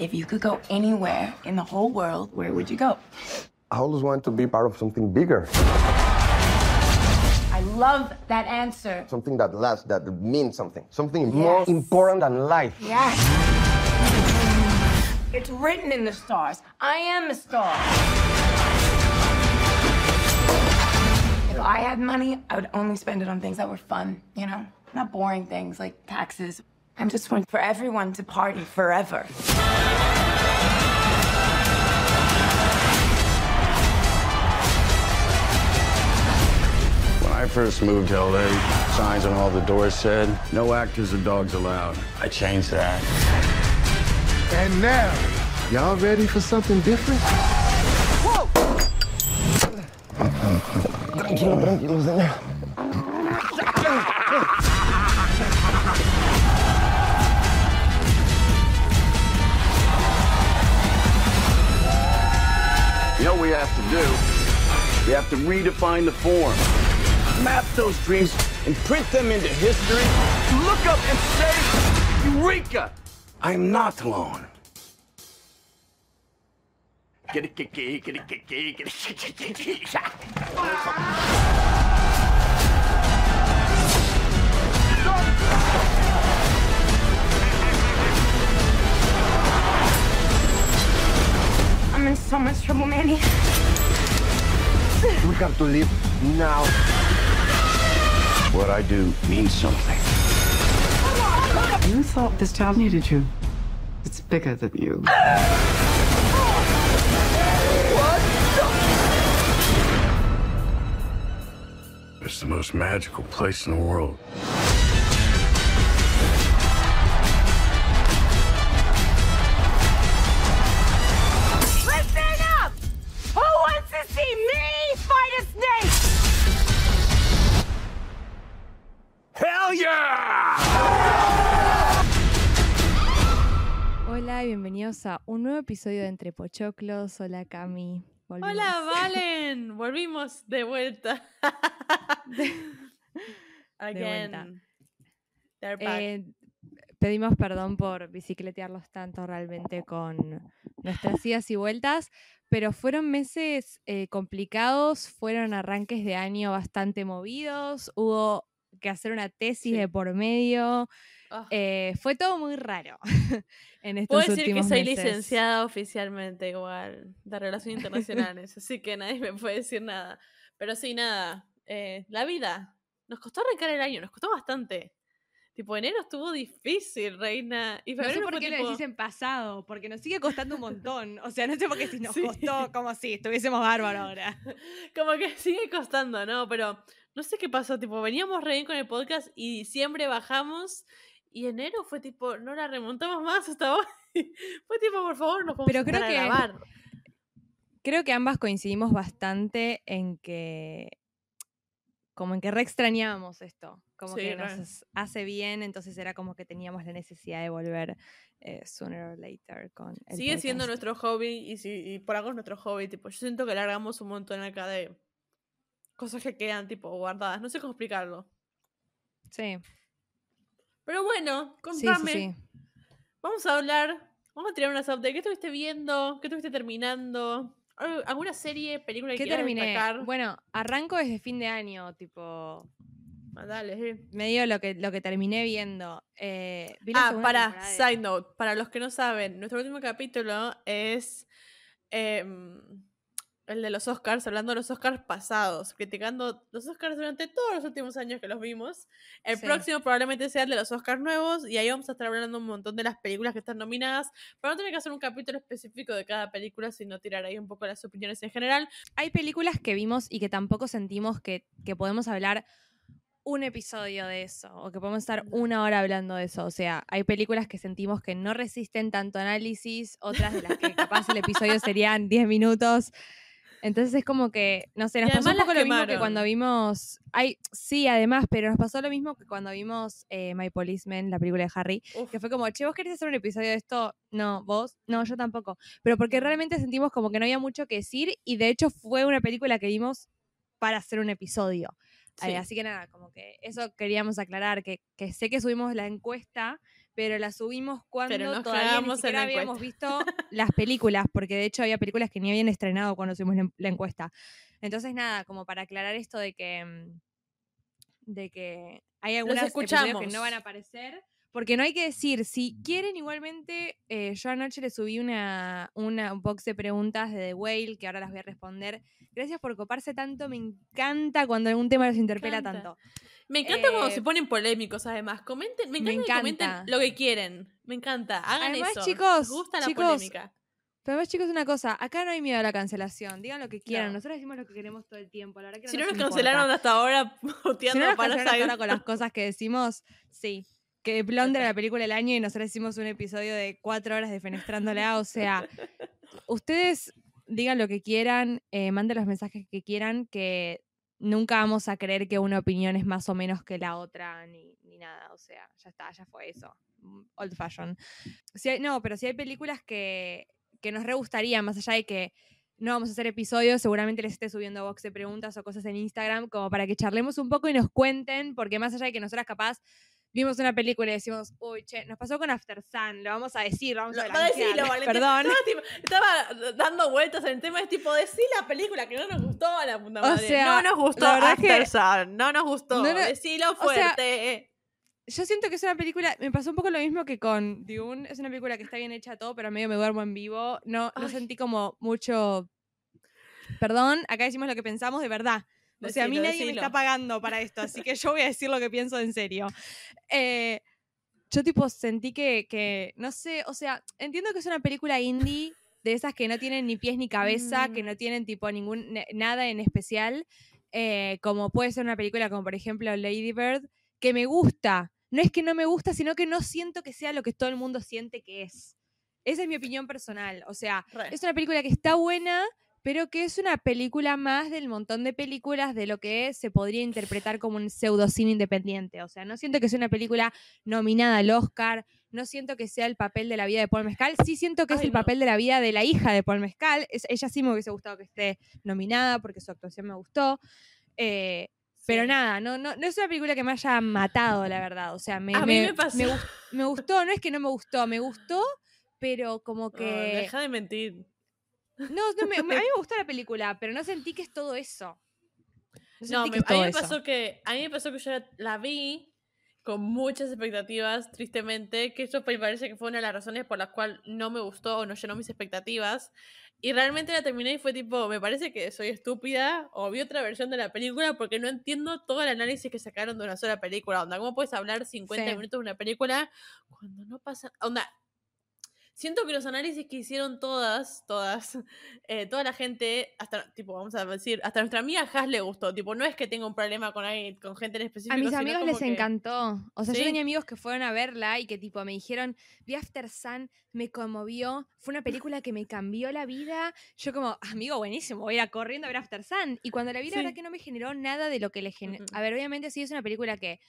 If you could go anywhere in the whole world, where would you go? I always wanted to be part of something bigger, I love that answer. something that lasts, that means something, something more important than life. Yes. It's written in the stars. I am a star. If I had money, I would only spend it on things that were fun, you know? Not boring things like taxes. I'm just one for everyone to party forever. When I first moved to LA, signs on all the doors said, no actors or dogs allowed. I changed that. And now, y'all ready for something different? Tranquilo, tranquilo, señor. We have to redefine the form. Map those dreams and print them into history. Look up and say, Eureka! I am not alone. Get it, get it, get it, get it, get it, get it, get it. I'm in so much trouble, Manny. We have to leave now. What I do means something. You thought this town needed you. It's bigger than you. It's the most magical place in the world. Bienvenidos a un nuevo episodio de Entre Pochoclos. Hola Cami. Volvimos. Hola, Valen. Volvimos de vuelta. Again. vuelta. They're back. Eh, pedimos perdón por bicicletearlos tanto realmente con nuestras idas y vueltas, pero fueron meses eh, complicados, fueron arranques de año bastante movidos, hubo que hacer una tesis Sí. de por medio, Ah. eh, fue todo muy raro en estos Puedo decir que soy meses. licenciada oficialmente igual de Relaciones Internacionales, así que nadie me puede decir nada. Pero sí, nada. eh, la vida. Nos costó arrancar el año, nos costó bastante. Tipo, enero estuvo difícil, reina. Y No sé por qué lo tipo- decís en pasado, porque nos sigue costando un montón. O sea, no sé por qué si nos Sí. costó como si estuviésemos bárbaro ahora. Como que sigue costando, ¿no? Pero no sé qué pasó, tipo, veníamos re bien con el podcast y diciembre bajamos y enero fue tipo, no la remontamos más hasta hoy. fue tipo, por favor, nos podemos Pero creo a que- grabar. Creo que ambas coincidimos bastante en que. Como en que re extrañábamos esto. Como Sí, que nos hace bien, entonces era como que teníamos la necesidad de volver eh, sooner or later con el Sigue siendo nuestro hobby y, si, y por algo es nuestro hobby, tipo, yo siento que largamos un montón acá de cosas que quedan, tipo, guardadas. No sé cómo explicarlo. Sí, Pero bueno, sí, sí, contame. sí. Vamos a hablar, vamos a tirar unas updates. ¿Qué estuviste viendo? ¿Qué estuviste terminando? ¿Al- ¿Alguna serie, película que ¿Qué terminé? destacar? Bueno, arranco desde fin de año, tipo. Ah, dale, eh. Medio lo que, lo que terminé viendo. Eh, Ah, para, de- side note, para los que no saben, nuestro último capítulo es em, el de los Oscars, hablando de los Oscars pasados, criticando los Oscars durante todos los últimos años que los vimos. El Sí. próximo probablemente sea el de los Oscars nuevos y ahí vamos a estar hablando un montón de las películas que están nominadas, para no tener que hacer un capítulo específico de cada película, sino tirar ahí un poco las opiniones en general. hay películas que vimos y que tampoco sentimos que, que podemos hablar un episodio de eso o que podemos estar una hora hablando de eso. O sea, hay películas que sentimos que no resisten tanto análisis, otras de las que capaz el episodio serían 10 minutos. Entonces es como que, no sé, nos Y pasó un poco lo mismo que cuando vimos. Ay, sí, además, pero nos pasó lo mismo que cuando vimos eh, My Policeman, la película de Harry, Uf, que fue como, che, ¿vos querés hacer un episodio de esto? No, vos, no, yo tampoco. Pero porque realmente sentimos como que no había mucho que decir y de hecho fue una película que vimos para hacer un episodio. Eh, sí. así que nada, como que eso queríamos aclarar, que, que sé que subimos la encuesta, pero la subimos cuando todavía ni siquiera habíamos visto las películas, porque de hecho había películas que ni habían estrenado cuando subimos la, la encuesta. Entonces, nada, como para aclarar esto de que, mm, de que hay episodios que no van a aparecer. Porque no hay que decir, si quieren igualmente, eh, yo anoche le subí una, una box de preguntas de The Whale, que ahora las voy a responder. Gracias por coparse tanto, me encanta cuando algún tema los interpela encanta. tanto. Me encanta cuando Eh, se ponen polémicos, además. Comenten, me me encanta, que comenten lo que quieren. Me encanta. Hagan Además, eso. chicos, Nos gusta la chicos, polémica. Pero además, chicos, una cosa, acá no hay miedo a la cancelación, digan lo que quieran, No. nosotros decimos lo que queremos todo el tiempo, la verdad que Si no nos cancelaron hasta ahora Si no nos cancelaron hasta ahora con las cosas que decimos, sí. Que Blonde era la película del año y nosotros hicimos un episodio de cuatro horas defenestrándola. O sea, ustedes digan lo que quieran, eh, manden los mensajes que quieran, que nunca vamos a creer que una opinión es más o menos que la otra, ni, ni nada. O sea, ya está, ya fue eso. Mm, Old fashion. Si hay- no, pero si hay películas que, que nos re gustaría, más allá de que no vamos a hacer episodios, seguramente les esté subiendo box de preguntas o cosas en Instagram, como para que charlemos un poco y nos cuenten, porque más allá de que nosotras capaz vimos una película y decimos, uy, che, nos pasó con After Sun, lo vamos a decir, lo vamos a Lo- a blanquear". decirlo. Perdón. Estaba, estaba dando vueltas en el tema, es tipo, decir la película que no nos gustó a la puta O madre. sea, no nos gustó After Sun, no nos gustó. No, no, Decilo o sea, fuerte. Yo siento que es una película, me pasó un poco lo mismo que con Dune, es una película que está bien hecha todo, pero medio me duermo en vivo, no, no Ay. sentí como mucho, perdón, acá decimos lo que pensamos de verdad. O sea, a mí Decilo, nadie me decilo. está pagando para esto, así que yo voy a decir lo que pienso en serio. Eh, yo tipo sentí que, que, no sé, o sea, entiendo que es una película indie, de esas que no tienen ni pies ni cabeza, que Mm. no tienen tipo ningún, nada en especial, eh, como puede ser una película como por ejemplo Lady Bird, que me gusta. No es que no me gusta, sino que no siento que sea lo que todo el mundo siente que es. Esa es mi opinión personal. O sea, Re. es una película que está buena, pero que es una película más del montón de películas de lo que se podría interpretar como un pseudocine independiente. O sea, no siento que sea una película nominada al Oscar, no siento que sea el papel de la vida de Paul Mescal, sí siento que es el no. papel de la vida de la hija de Paul Mescal. Es, ella sí me hubiese gustado que esté nominada porque su actuación me gustó. Eh, pero nada, no, no, no es una película que me haya matado, la verdad. O sea, me, A mí me pasó. gus- me gustó, no es que no me gustó, me gustó, pero como que... deja de mentir. No, no me- a mí me gustó la película, pero no sentí que es todo eso. No, No, me- a mí me eso. pasó que a mí me pasó que yo la, la vi con muchas expectativas, tristemente, que eso me parece que fue una de las razones por las cuales no me gustó o no llenó mis expectativas. Y realmente la terminé y fue tipo, me parece que soy estúpida o vi otra versión de la película porque no entiendo todo el análisis que sacaron de una sola película. Onda, ¿cómo puedes hablar 50 Sí. minutos de una película cuando no pasa... Onda, siento que los análisis que hicieron todas, todas, eh, toda la gente, hasta, tipo, vamos a decir, hasta nuestra amiga Has le gustó. Tipo, no es que tenga un problema con, alguien, con gente en específico. A mis amigos les que- encantó. O sea, yo tenía amigos que fueron a verla y que tipo me dijeron, vi After Sun, me conmovió, fue una película que me cambió la vida. Yo como, amigo, buenísimo, voy a ir corriendo a ver After Sun. Y cuando la vi, la verdad que no me generó nada de lo que le generó. A ver, obviamente sí es una película que,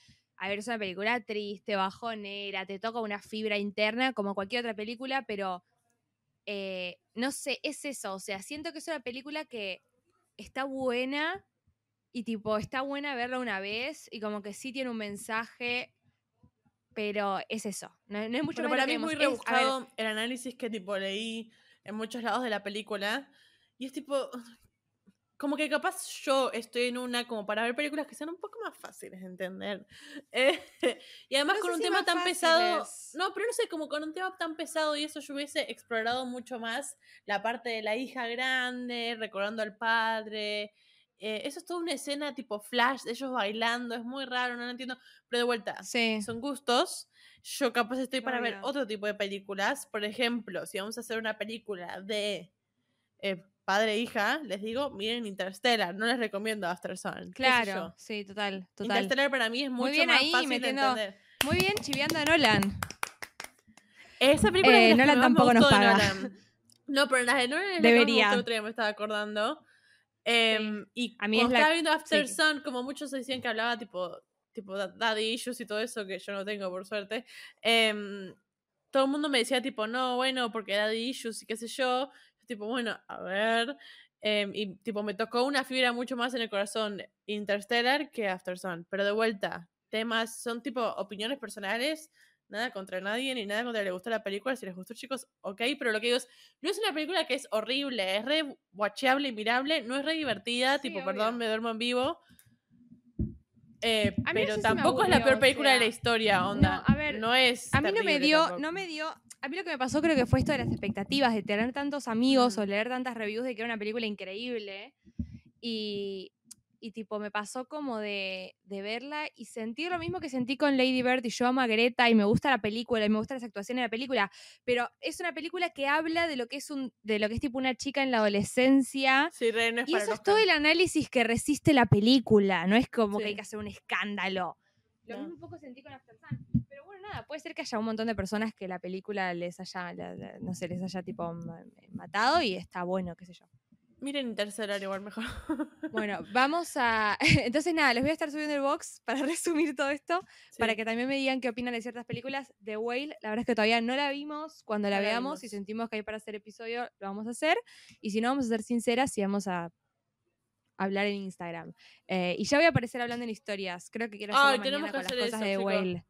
a ver, es una película triste, bajonera, te toca una fibra interna como cualquier otra película, pero eh, no sé, es eso. O sea, siento que es una película que está buena y tipo, está buena verla una vez y como que sí tiene un mensaje, pero es eso. No, no es mucho Pero más para lo mí es muy es- rebuscado el análisis que tipo leí en muchos lados de la película. Y es tipo. Como que capaz yo estoy en una como para ver películas que sean un poco más fáciles de entender. Eh, y además No con un si tema tan pesado. No, pero no sé, como con un tema tan pesado y eso yo hubiese explorado mucho más la parte de la hija grande, recordando al padre. Eh, eso es toda una escena tipo flash, de ellos bailando, es muy raro, no lo entiendo. Pero de vuelta, sí. son gustos. Yo capaz estoy para ver otro tipo de películas. Por ejemplo, si vamos a hacer una película de eh, padre e hija, les digo, miren Interstellar. No les recomiendo After Sun. Claro, sí, total, total. Interstellar para mí es mucho Muy bien más ahí, fácil metiendo- de entender. Muy bien, chiviando a Nolan. Esa película Eh, de que Nolan me tampoco nos paga. Nolan. No, pero las de Nolan es la que me Debería. me estaba acordando. Em, Y A mí cuando es la- estaba viendo After sí. Sun, como muchos decían que hablaba tipo, tipo da- daddy issues y todo eso, que yo no tengo por suerte, em, todo el mundo me decía tipo, no, bueno, porque daddy issues y qué sé yo. Tipo, bueno, a ver. em, y tipo, me tocó una fibra mucho más en el corazón Interstellar que After Sun. Pero de vuelta, temas, son tipo opiniones personales. Nada contra nadie, ni nada contra le gustó la película. Si les gustó, chicos, ok. Pero lo que digo es, no es una película que es horrible, es re watchable y mirable, no es re divertida, Sí, tipo, obvio. perdón, me duermo en vivo. Eh, no pero si tampoco es la aburrió, peor o película de la sea, historia, onda. a ver, no es. A mí no me dio, tampoco. no me dio. A mí lo que me pasó creo que fue esto de las expectativas, de tener tantos amigos o leer tantas reviews de que era una película increíble. Y, y tipo, me pasó como de, de verla y sentir lo mismo que sentí con Lady Bird y yo amo a Greta y me gusta la película y me gustan las actuaciones de la película. Pero es una película que habla de lo que es un, de lo que es tipo una chica en la adolescencia. Sí, re, no es Y para eso es todo el análisis que resiste la película, no es como que hay que hacer un escándalo. Lo No. mismo un poco sentí con After Sun. Nada, puede ser que haya un montón de personas que la película les haya, la- la- no sé, les haya tipo ma- matado y está bueno, qué sé yo. Miren Interstellar igual mejor. Bueno, vamos a... Entonces nada, les voy a estar subiendo el box para resumir todo esto, para que también me digan qué opinan de ciertas películas. The Whale, la verdad es que todavía no la vimos. Cuando la veamos y sentimos que hay para hacer episodio, lo vamos a hacer. Y si no, vamos a ser sinceras y vamos a hablar en Instagram. Eh, y ya voy a aparecer hablando en historias. Creo que quiero hacerlo Ay, mañana con las hacer cosas eso, de The. Whale.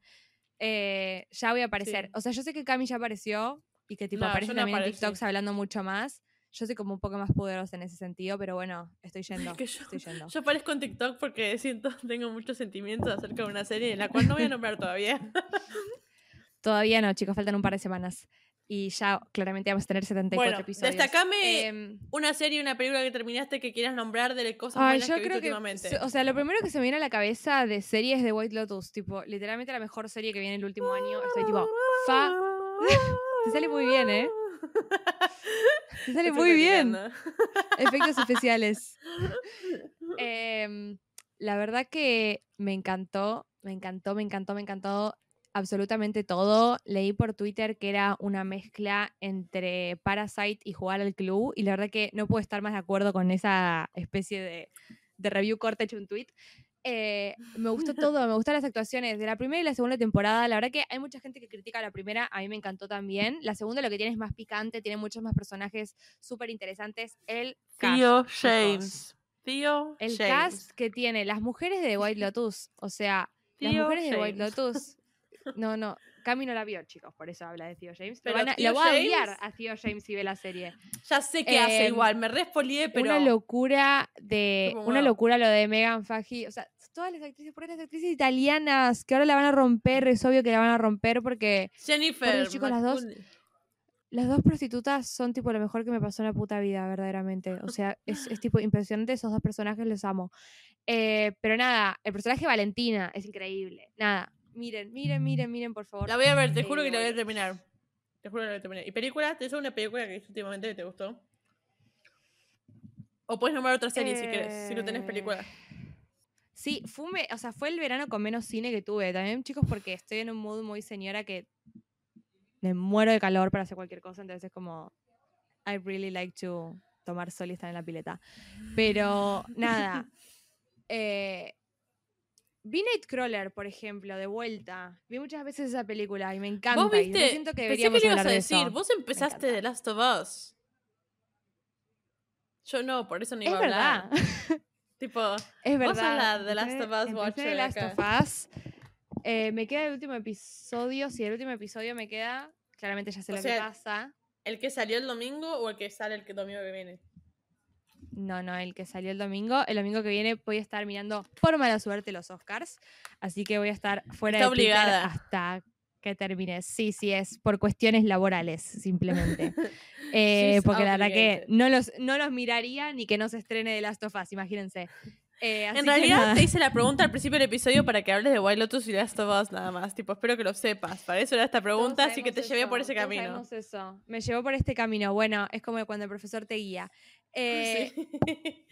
Eh, ya voy a aparecer. Sí. O sea, yo sé que Cami ya apareció y que tipo No, aparece no también en. TikToks hablando mucho más. Yo soy como un poco más poderosa en ese sentido, pero bueno, estoy yendo. que yo- estoy yendo. Yo aparezco en TikTok porque siento, tengo muchos sentimientos acerca de una serie en la cual no voy a nombrar todavía. Todavía no, chicos, faltan un par de semanas. Y ya claramente vamos a tener 74 Bueno, episodios. destacame Em, una serie, una película que terminaste que quieras nombrar de cosas Ay, buenas yo que viste creo que, últimamente. o sea, lo primero que se me viene a la cabeza de series es de White Lotus, tipo, literalmente la mejor serie que viene el último año. Estoy tipo, fa, te sale muy bien, ¿eh? Te sale Estoy muy bien. Efectos especiales. Em, la verdad que me encantó, me encantó, me encantó, me encantó absolutamente todo. Leí por Twitter que era una mezcla entre Parasite y jugar al club y la verdad que no puedo estar más de acuerdo con esa especie de, de review corta hecho un tweet. Eh, me gustó todo, me gustaron las actuaciones de la primera y la segunda temporada. La verdad que hay mucha gente que critica la primera, a mí me encantó también. La segunda lo que tiene es más picante, tiene muchos más personajes súper interesantes. El cast, Tío chicos. James. Tío El James. cast que tiene las mujeres de White Lotus, o sea, las mujeres de White. Lotus. No, no, Cami no la vio, chicos, por eso habla de Tío James. Pero van a- lo voy a odiar a Tío James si ve la serie. Ya sé que hace Em, igual, me respolié, pero. Una locura de. Una locura lo de Megan Faggi. O sea, todas las actrices, por las actrices italianas que ahora la van a romper, es obvio que la van a romper porque Jennifer. Chicos, las dos- las dos prostitutas son tipo lo mejor que me pasó en la puta vida, verdaderamente. O sea, es, es tipo impresionante, esos dos personajes los amo. Eh, pero nada, el personaje de Valentina es increíble. Nada, miren, miren, miren, miren, por favor. La voy a ver, te Eh, juro que la voy a bueno. terminar. Te juro que la voy a terminar. ¿Y película? ¿Te hizo una película que últimamente que te gustó? O puedes nombrar otra serie si quieres, si no tenés Eh, película. Sí, fue, un ve- o sea, fue el verano con menos cine que tuve. También, chicos, porque estoy en un mood muy señora que me muero de calor para hacer cualquier cosa. Entonces es como, I really like to tomar sol y estar en la pileta. Pero nada. eh, vi Nightcrawler, por ejemplo, de vuelta. Vi muchas veces esa película y me encanta. ¿Vos y viste? yo siento que Pensé deberíamos que le ibas a de decir. Vos empezaste. The Last of Us. Yo no, por eso no iba Es a hablar. verdad. Tipo, Es Vos verdad. sos la The Last of Us watcher The Last of Us. Eh, me queda el último episodio. Si el último episodio me queda, claramente ya sé O lo sea, que pasa. ¿el que salió el domingo o el que sale el que- domingo que viene? No, no, el que salió el domingo. El domingo que viene voy a estar mirando por mala suerte los Oscars. Así que voy a estar fuera Está de obligada. hasta que termine. Sí, sí, es por cuestiones laborales, simplemente. Eh, porque la verdad que no los, no los miraría ni que no se estrene The Last of Us, imagínense. Eh, En realidad te hice la pregunta al principio del episodio para que hables de Wild Lotus y Last of Us nada más. Tipo, espero que lo sepas. Para eso era esta pregunta, así que te sabemos llevé por eso, ese camino. sabemos eso. Me llevó por este camino. Bueno, es como cuando el profesor te guía. Eh, Sí.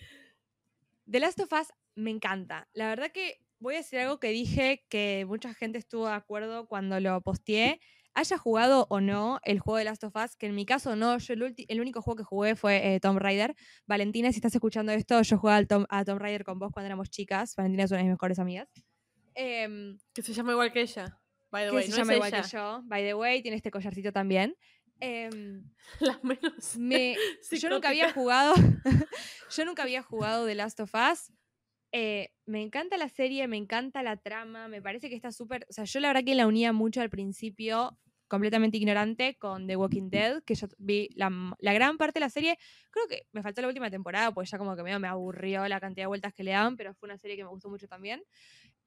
The Last of Us me encanta. La verdad que voy a decir algo que dije que mucha gente estuvo de acuerdo cuando lo posteé. Haya jugado o no el juego de Last of Us, que en mi caso no, yo el, el único juego que jugué fue eh, Tomb Raider. Valentina, si estás escuchando esto, yo jugaba al Tom- a Tomb Raider con vos cuando éramos chicas. Valentina es una de mis mejores amigas. Em, que se llama igual que ella. By the que way, se no llama es igual ella. que yo. By the way, tiene este collarcito también. Em, La menos. me, yo nunca había jugado. yo nunca había jugado The Last of Us. Eh, me encanta la serie, me encanta la trama, me parece que está súper. O sea, yo la verdad que la unía mucho al principio, completamente ignorante, con The Walking Dead, que yo vi la, gran parte de la serie. Creo que me faltó la última temporada, pues ya como que medio me aburrió la cantidad de vueltas que le daban, pero fue una serie que me gustó mucho también.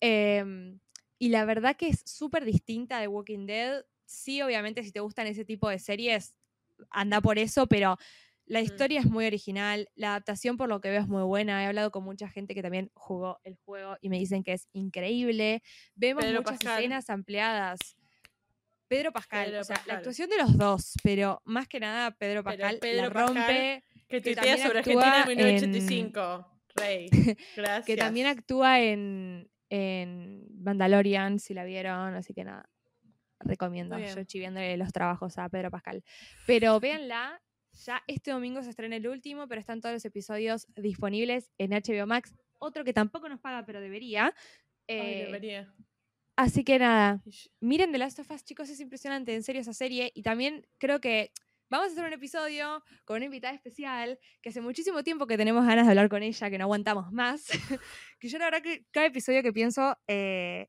Em, y la verdad que es súper distinta de Walking Dead. Sí, obviamente, si te gustan ese tipo de series, anda por eso, pero la Mm. historia es muy original. La adaptación, por lo que veo, es muy buena. He hablado con mucha gente que también jugó el juego y me dicen que es increíble. Vemos Pedro muchas Pascal. escenas ampliadas. Pedro Pascal, Pedro o sea, la Pascal. actuación de los dos, pero más que nada Pedro Pascal Pedro la Pascal, rompe, Que que tuitea también sobre actúa Argentina en en- 1985. Rey. Gracias. que también actúa en, en Mandalorian, si la vieron, así que nada, recomiendo. Yo bien. chiviándole los trabajos a Pedro Pascal. Pero véanla, ya este domingo se estrena el último, pero están todos los episodios disponibles en HBO Max. Otro que tampoco nos paga, pero debería. Ay, Eh, debería. así que nada, miren The Last of Us, chicos, es impresionante, en serio esa serie. Y también creo que vamos a hacer un episodio con una invitada especial, que hace muchísimo tiempo que tenemos ganas de hablar con ella, que no aguantamos más. que yo la verdad que cada episodio que pienso, eh,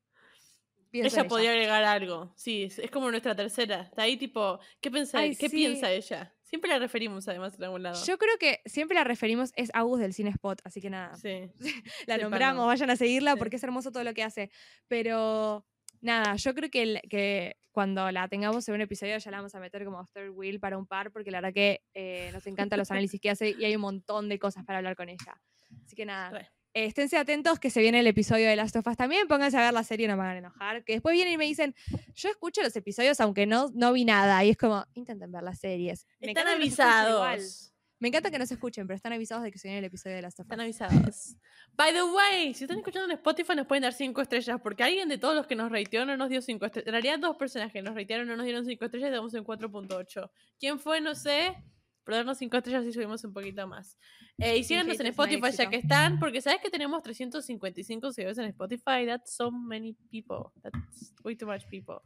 Ella podría agregar algo. Sí, es, como nuestra tercera. Está ahí tipo, ¿qué, pensa, Ay, ¿qué sí. piensa ella? Siempre la referimos además en algún lado. Yo creo que siempre la referimos, es Agus del Cine Spot, así que nada, Sí. la Sí, nombramos, vayan a seguirla porque es hermoso todo lo que hace. Pero nada, yo creo que, el- que cuando la tengamos en un episodio ya la vamos a meter como third wheel para un par, porque la verdad que eh, nos encantan los análisis que hace y hay un montón de cosas para hablar con ella. Así que nada. Eh, esténse atentos que se viene el episodio de Last of Us también, pónganse a ver la serie, no me van a enojar. Que después vienen y me dicen, yo escucho los episodios aunque no, no vi nada, y es como, intenten ver las series. Me Están avisados. Me encanta que nos escuchen, pero están avisados de que se viene el episodio de Last of Us. Están avisados. By the way, si están escuchando en Spotify nos pueden dar 5 estrellas, porque alguien de todos los que nos rateó no nos dio 5 estrellas. En realidad dos personas que nos ratearon no nos dieron 5 estrellas y estamos en 4.8. ¿Quién fue? No sé. Pero darnos 5 estrellas y subimos un poquito más. Eh, y síganos en Spotify ya que están, porque sabes que tenemos 355 seguidores en Spotify. That's so many people. That's way too much people.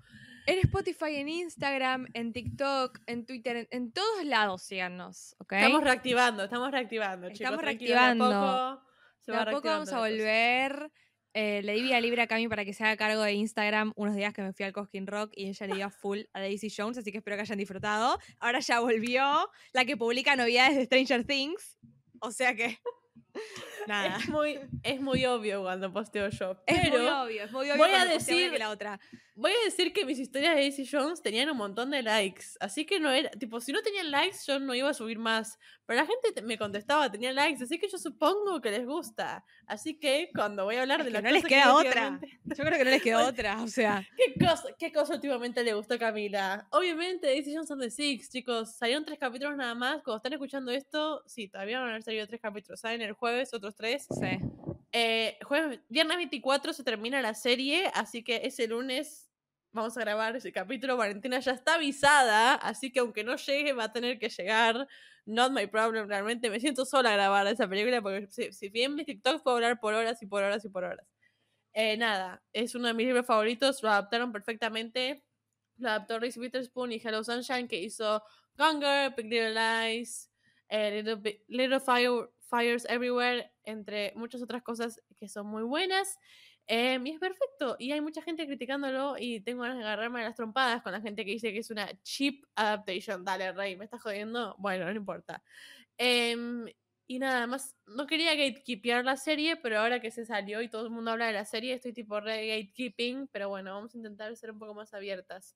En Spotify, en Instagram, en TikTok, en Twitter, en, en todos lados síganos, ¿ok? Estamos reactivando, estamos reactivando, chicos. Estamos de a reactivando. poco se De va a poco vamos a reactivando volver. Eh, le di vía libre a Cami para que se haga cargo de Instagram unos días que me fui al Cosquín Rock y ella le dio full a Daisy Jones, así que espero que hayan disfrutado. Ahora ya volvió la que publica novedades de Stranger Things. O sea que. Nada. Es muy, es muy obvio cuando posteo yo. Es Pero muy obvio, es muy obvio voy a decir- que la otra. Voy a decir que mis historias de Daisy Jones tenían un montón de likes. Así que no era. Tipo, si no tenían likes, yo no iba a subir más. Pero la gente te- me contestaba, tenía likes. Así que yo supongo que les gusta. Así que cuando voy a hablar Es de las no les que queda otra. Yo creo que no les quedó otra, o sea. ¿Qué cosa, ¿Qué cosa últimamente le gustó a Camila? Obviamente, Daisy Jones and the Six, chicos. Salieron tres capítulos nada más. Cuando están escuchando esto, sí, todavía van a haber salido tres capítulos. Salen el jueves, otros tres. Sí. Eh, jueves, viernes 24 se termina la serie, así que ese lunes vamos a grabar ese capítulo. Valentina ya está avisada, así que aunque no llegue, va a tener que llegar. Not my problem, realmente me siento sola a grabar esa película porque si, si bien mis TikToks puedo hablar por horas y por horas y por horas. Eh, nada, es uno de mis libros favoritos, lo adaptaron perfectamente. Lo adaptó Reese Witherspoon y Hello Sunshine, que hizo Gonger, Big Little Lies, eh, Little, Little Fire- Fires Everywhere, entre muchas otras cosas que son muy buenas. Em, y es perfecto. Y hay mucha gente criticándolo y tengo ganas de agarrarme a las trompadas con la gente que dice que es una cheap adaptation. Dale, Rey, ¿me estás jodiendo? Bueno, no importa. Em, y nada más, no quería gatekeepear la serie, pero ahora que se salió y todo el mundo habla de la serie, estoy tipo re gatekeeping, pero bueno, vamos a intentar ser un poco más abiertas.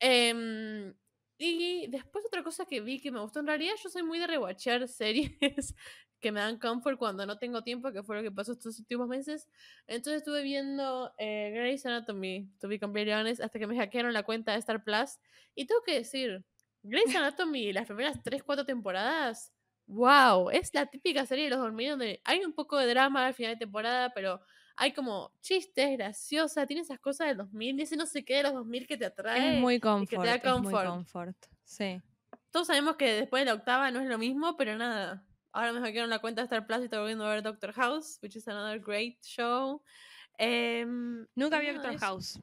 Em, y después otra cosa que vi que me gustó, en realidad yo soy muy de rewatchear series que me dan comfort cuando no tengo tiempo, que fue lo que pasó estos últimos meses. Entonces estuve viendo eh, Grey's Anatomy, to be completely honest, hasta que me hackearon la cuenta de Star Plus. Y tengo que decir, Grey's Anatomy, las primeras 3, 4 temporadas, wow, es la típica serie de los dormidos donde hay un poco de drama al final de temporada, pero hay como chistes, graciosa, tiene esas cosas del 2000, ese no sé qué de los 2000 que te atrae. Es muy y que confort. te da Es muy comfort. confort. Sí. Todos sabemos que después de la octava no es lo mismo, pero nada. Ahora me hackearon la cuenta de Star Plus y estoy volviendo a ver Doctor House, which is another great show. Em, Nunca vi Doctor. House.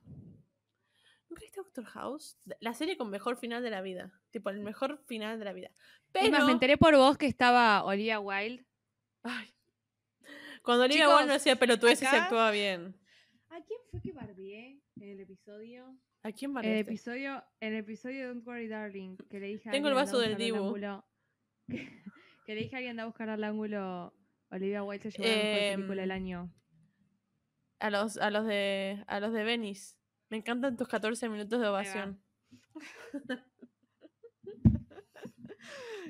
¿Nunca viste Doctor House? La serie con mejor final de la vida. Tipo, el mejor final de la vida. Es Pero. más, me enteré por vos que estaba Olivia Wilde. Ay. Cuando Olivia Wilde no hacía pelotudeces y se actuaba bien. ¿A quién fue que bardeé en el episodio? ¿A quién En el episodio, en el episodio de Don't Worry Darling, que le dije a Tengo el vaso "Anda a del Dibu". que le dije a alguien a buscar al ángulo Olivia Wilde se llevó la mejor película del Em, año. A los, a los de a los de Venice. Me encantan tus 14 minutos de va. ovación.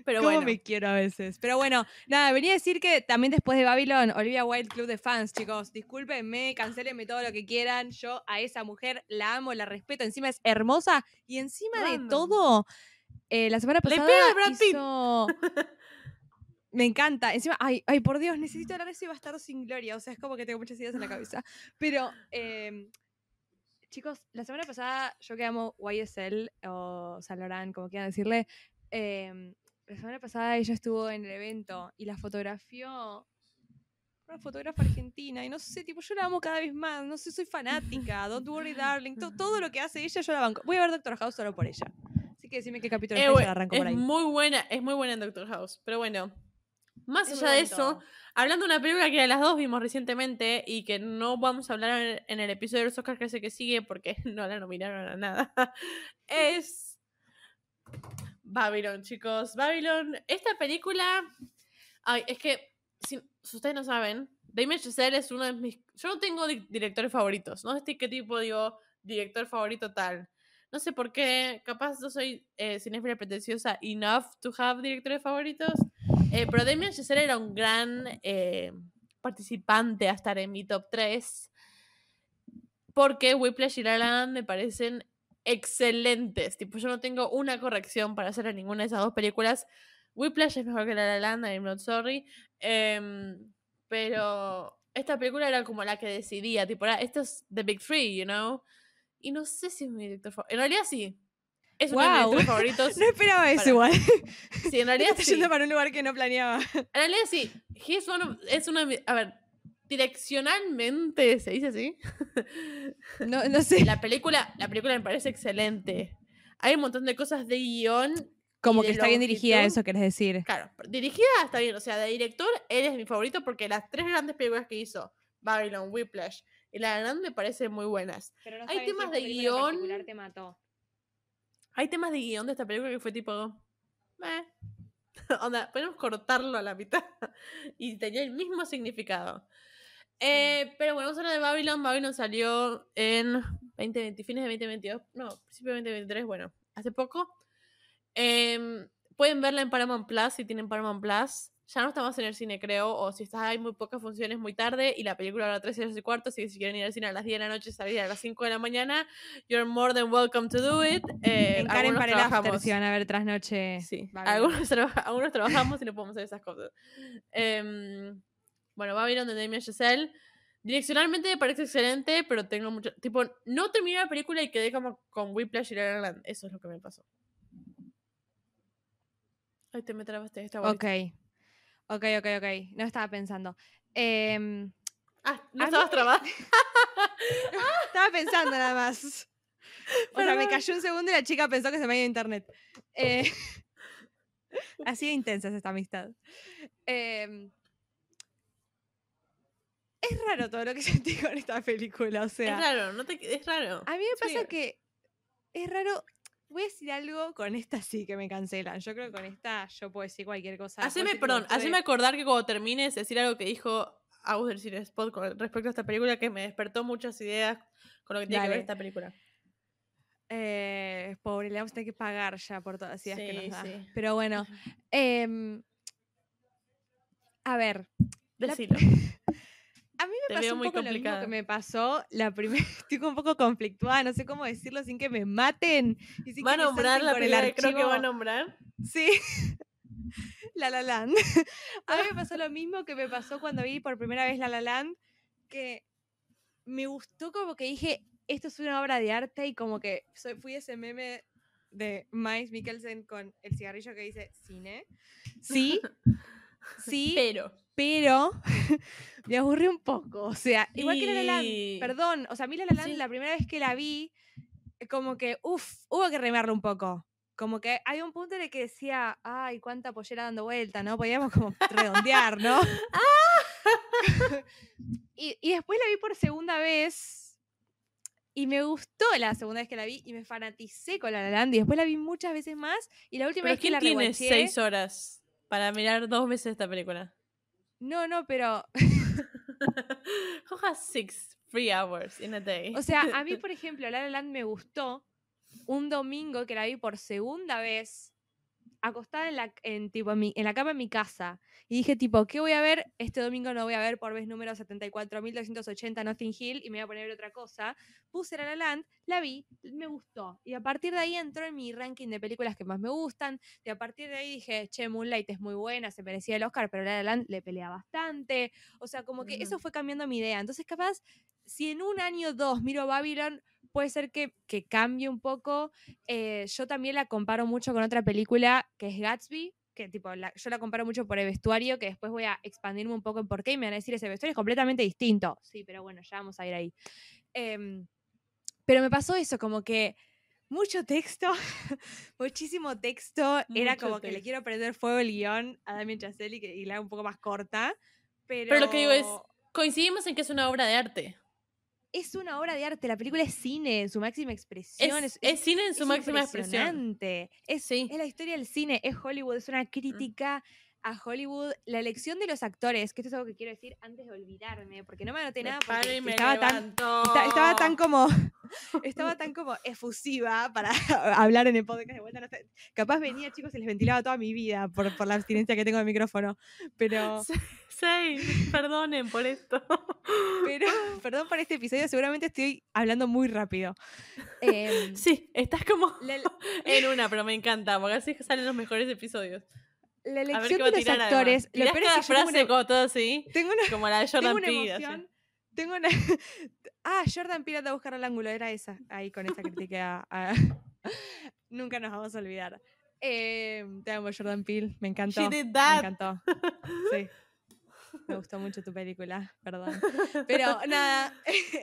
Pero ¿Cómo bueno. me quiero a veces? Pero bueno, nada, venía a decir que también después de Babylon, Olivia Wilde Club de Fans, chicos, discúlpenme, cancelenme todo lo que quieran. Yo a esa mujer la amo, la respeto, encima es hermosa y encima de todo, eh, la semana Le pasada hizo... Me encanta. Encima, ay, ay, por Dios, necesito hablar de ese bastardo sin gloria. O sea, es como que tengo muchas ideas en la cabeza. Pero, em, chicos, la semana pasada yo que amo YSL o Salorán, como quieran decirle, em, la semana pasada ella estuvo en el evento y la fotografió una fotógrafa argentina y no sé, tipo, yo la amo cada vez más, no sé, soy fanática, Don't Worry Darling, to- todo lo que hace ella yo la banco. Voy a ver Doctor House solo por ella. Así que decime qué capítulo Eh, y la arranco es por ahí. muy buena, es muy buena en Doctor House. Pero bueno. Más Es allá de eso, hablando de una película que las dos vimos recientemente y que no vamos a hablar en, en el episodio de los Oscars que sé que sigue porque no la nominaron a nada, es Babylon, chicos. Babylon, esta película. Ay, es que, si, si ustedes no saben, Damien Chazelle es uno de mis. Yo no tengo di- directores favoritos. No sé qué tipo digo director favorito tal. No sé por qué, capaz no soy eh, cinéfila pretenciosa enough to have directores favoritos. Eh, pero Damien Chazelle era un gran eh, participante a estar en mi top 3. Porque Whiplash y La La me parecen excelentes. Tipo, yo no tengo una corrección para hacer en ninguna de esas dos películas. Whiplash es mejor que La La Land, I'm not sorry. Em, pero esta película era como la que decidía. Tipo, era, esto es The Big Three, you know? Y no sé si es mi director. En realidad sí. Es uno de mis favoritos. No esperaba eso Para- igual. Sí, en realidad Estoy sí. yendo para un lugar que no planeaba. En realidad sí. He is one of- es uno de mis- A ver, direccionalmente, ¿se dice así? No, no sé. La película, la película me parece excelente. Hay un montón de cosas de guion. Como que está bien dirigida, eso querés decir. Claro, dirigida está bien. O sea, de director, él es mi favorito porque las tres grandes películas que hizo, Babylon, Whiplash y La Land, me parecen muy buenas. Pero no Hay temas de guion. te mató. Hay temas de guion de esta película que fue tipo. "Meh". Onda, podemos cortarlo a la mitad. y tenía el mismo significado. Eh, pero bueno, vamos a hablar de Babylon. Babylon salió en 2020, fines de 2022. No, principio de 2023, bueno, hace poco. Em, pueden verla en Paramount Plus si tienen Paramount Plus. Ya no está más en el cine, creo. O si está, hay muy pocas funciones muy tarde. Y la película a las 13 horas y cuarto. Así que si quieren ir al cine a las 10 de la noche, salir a las 5 de la mañana. You're more than welcome to do it. Eh, en Karen para el after si van a ver trasnoche. Sí, Babylon. algunos, traba- algunos trabajamos y no podemos hacer esas cosas. Em, bueno, Babylon de Damien Chazelle. Direccionalmente me parece excelente, pero tengo mucho. Tipo, no terminé la película y quedé como con Whiplash y La La Land. Eso es lo que me pasó. Ay, te me trabaste esta Ok. Ok, ok, ok. No estaba pensando. Em, Ah, no estabas mí- trabada. estaba pensando nada más. O sea, me cayó un segundo y la chica pensó que se me había internet. Eh, así de intensa es esta amistad. Em, es raro todo lo que sentí con esta película. O sea, es raro, no te, es raro. A mí me pasa que es raro. Voy a decir algo, con esta sí que me cancelan. Yo creo que con esta yo puedo decir cualquier cosa. Haceme, perdón, estuve- haceme acordar que cuando termines decir algo que dijo Agus del Cine Spot con respecto a esta película que me despertó muchas ideas con lo que tiene que ver esta película. Eh, pobre, le vamos a tener que pagar ya por todas las ideas que nos da. sí. Pero bueno. em, a ver. La- Decilo. A mí me Te pasó un poco lo mismo que me pasó la primera. Estoy un poco conflictuada, no sé cómo decirlo sin que me maten. Y sin ¿Va a nombrar la película que creo que va a archivo. nombrar? Sí. La La Land. A mí me pasó lo mismo que me pasó cuando vi por primera vez La La Land, que me gustó como que dije, esto es una obra de arte y como que fui ese meme de Miles Mikkelsen con el cigarrillo que dice cine. Sí, sí, Pero. pero me aburrí un poco. O sea, igual que La La Land, perdón, o sea, a mí La La Land Sí. la primera vez que la vi, eh, como que, uff, hubo que remarlo un poco. Como que hay un punto en el que decía, ay, cuánta pollera dando vuelta, ¿no? Podíamos como redondear, ¿no? y, y después la vi por segunda vez. Y me gustó la segunda vez que la vi y me fanaticé con La La Land. Y después la vi muchas veces más. Y la última Pero vez que ¿quién la tiene seis horas para mirar dos veces esta película? No, no, pero. Who has six free hours in a day? O sea, a mí, por ejemplo, La La Land me gustó un domingo que la vi por segunda vez, acostada en la, en, tipo, en, mi- en la cama en mi casa. Y dije, tipo, ¿qué voy a ver? Este domingo no voy a ver por vez número 74.280 Notting Hill y me voy a poner a ver otra cosa. Puse La La Land, la vi, me gustó. Y a partir de ahí entró en mi ranking de películas que más me gustan. Y a partir de ahí dije, che, Moonlight es muy buena, se merecía el Oscar, pero La La Land le pelea bastante. O sea, como que eso fue cambiando mi idea. Entonces, capaz, si en un año o dos miro Babylon, puede ser que, que cambie un poco. Eh, yo también la comparo mucho con otra película que es Gatsby, que tipo, la- yo la comparo mucho por el vestuario, que después voy a expandirme un poco en por qué y me van a decir ese vestuario es completamente distinto. Sí, pero bueno, ya vamos a ir ahí. Em, pero me pasó eso, como que mucho texto, muchísimo texto. Era como que le quiero prender fuego el guion a Damien Chazelle y, que, y la hago un poco más corta. Pero, Pero lo que digo es, coincidimos en que es una obra de arte. Es una obra de arte, la película es cine en su máxima expresión. Es, es cine en su máxima expresión. Es, Sí. es la historia del cine, es Hollywood, es una crítica a Hollywood. La elección de los actores, que esto es algo que quiero decir antes de olvidarme, porque no me anoté Me nada porque estaba tan, esta- estaba tan como estaba tan como efusiva para hablar en el podcast de vuelta. no sé. Capaz venía, chicos, y les ventilaba toda mi vida por, por la abstinencia que tengo del micrófono. Pero, Sí, sí, perdonen por esto. pero, perdón por este episodio, seguramente estoy hablando muy rápido. Em, Sí, estás como la, en una, pero me encanta, porque así es que salen los mejores episodios. La elección de los actores. Lo peor es yo tengo frase una- como todo así, tengo una, como la de tengo Jordan una emoción. Tengo una. Ah, Jordan Peele anda a buscar el ángulo, era esa. Ahí con esa crítica. a- Nunca nos vamos a olvidar. Eh, te amo, Jordan Peele. Me encantó. She did Me encantó. Sí. Me gustó mucho tu película, perdón. Pero nada,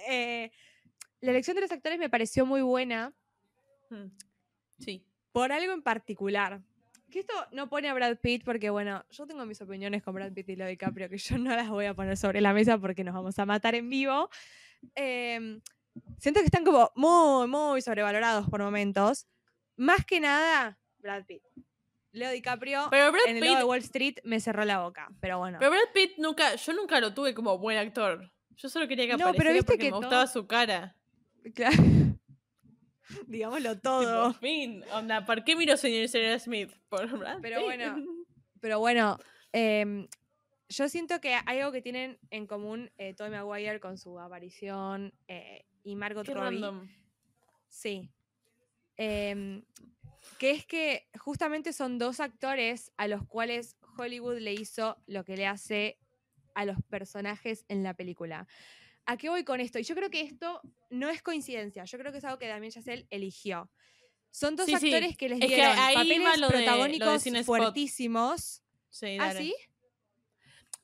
eh, la elección de los actores me pareció muy buena Mm. Sí. por algo en particular. Que esto no pone a Brad Pitt porque, bueno, yo tengo mis opiniones con Brad Pitt y Leo DiCaprio que yo no las voy a poner sobre la mesa porque nos vamos a matar en vivo. Em, siento que están como muy, muy sobrevalorados por momentos. Más que nada, Brad Pitt. Leo DiCaprio Pero Brad en el logo de Pitt, Wall Street me cerró la boca, pero bueno. pero Brad Pitt nunca, yo nunca lo tuve como buen actor. Yo solo quería que No, pero apareciera viste porque que me gustaba su cara. Claro. Digámoslo todo. Tipo, fin, onda, ¿por qué miro señor y señora Smith? Por Brad Pero Pitt. bueno, Pero bueno, em, yo siento que hay algo que tienen en común eh, Tobey Maguire con su aparición eh, y Margot Qué Robbie. random. Sí. Em, que es que justamente son dos actores a los cuales Hollywood le hizo lo que le hace a los personajes en la película. ¿A qué voy con esto? Y yo creo que esto no es coincidencia, yo creo que es algo que Damien Chazelle eligió. Son dos Sí, sí. actores que les Es que dieron va papeles de- de protagónicos fuertísimos. Sí, ¿Ah, sí?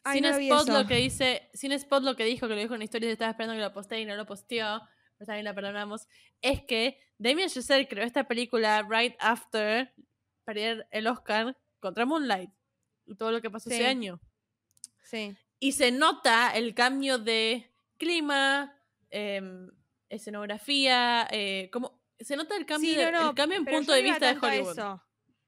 Ay, Sin no Spot lo que dice, Sin Spot lo que dijo, que lo dijo en historias, estaba esperando que lo postee y no lo posteó, pero también la perdonamos, es que Damien Chazelle creó esta película right after perder el Oscar contra Moonlight y todo lo que pasó Sí. ese año. Sí. Y se nota el cambio de clima, em, escenografía, eh, como se nota el cambio, Sí, de- no, no, el cambio en punto de no vista de a Hollywood. eso.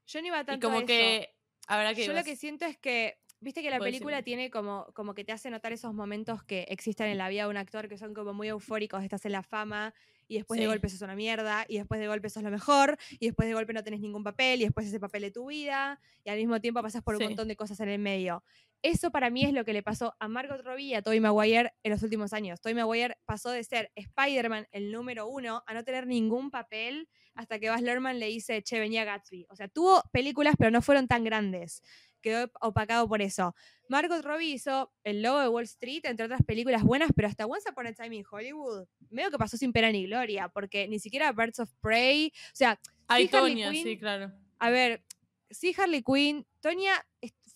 Yo no iba Y tanto a como eso. que habrá que Yo lo que siento es que, viste que la película decime. tiene como, como que te hace notar esos momentos que existen en la vida de un actor que son como muy eufóricos, estás en la fama y después de Sí. golpe sos una mierda y después de golpe sos lo mejor y después de golpe no tenés ningún papel y después ese papel de tu vida y al mismo tiempo pasas por un Sí. montón de cosas en el medio. Eso para mí es lo que le pasó a Margot Robbie y a Tobey Maguire en los últimos años. Tobey Maguire pasó de ser Spider-Man el número uno a no tener ningún papel hasta que Baz Luhrmann le dice, che, venía Gatsby. O sea, tuvo películas, pero no fueron tan grandes. Quedó opacado por eso. Margot Robbie hizo El Lobo de Wall Street, entre otras películas buenas, pero hasta Once Upon a Time in Hollywood, medio que pasó sin pena ni gloria, porque ni siquiera Birds of Prey, o sea, Hay sí, Tonya, sí, claro. a ver, sí, Harley Quinn, Tonya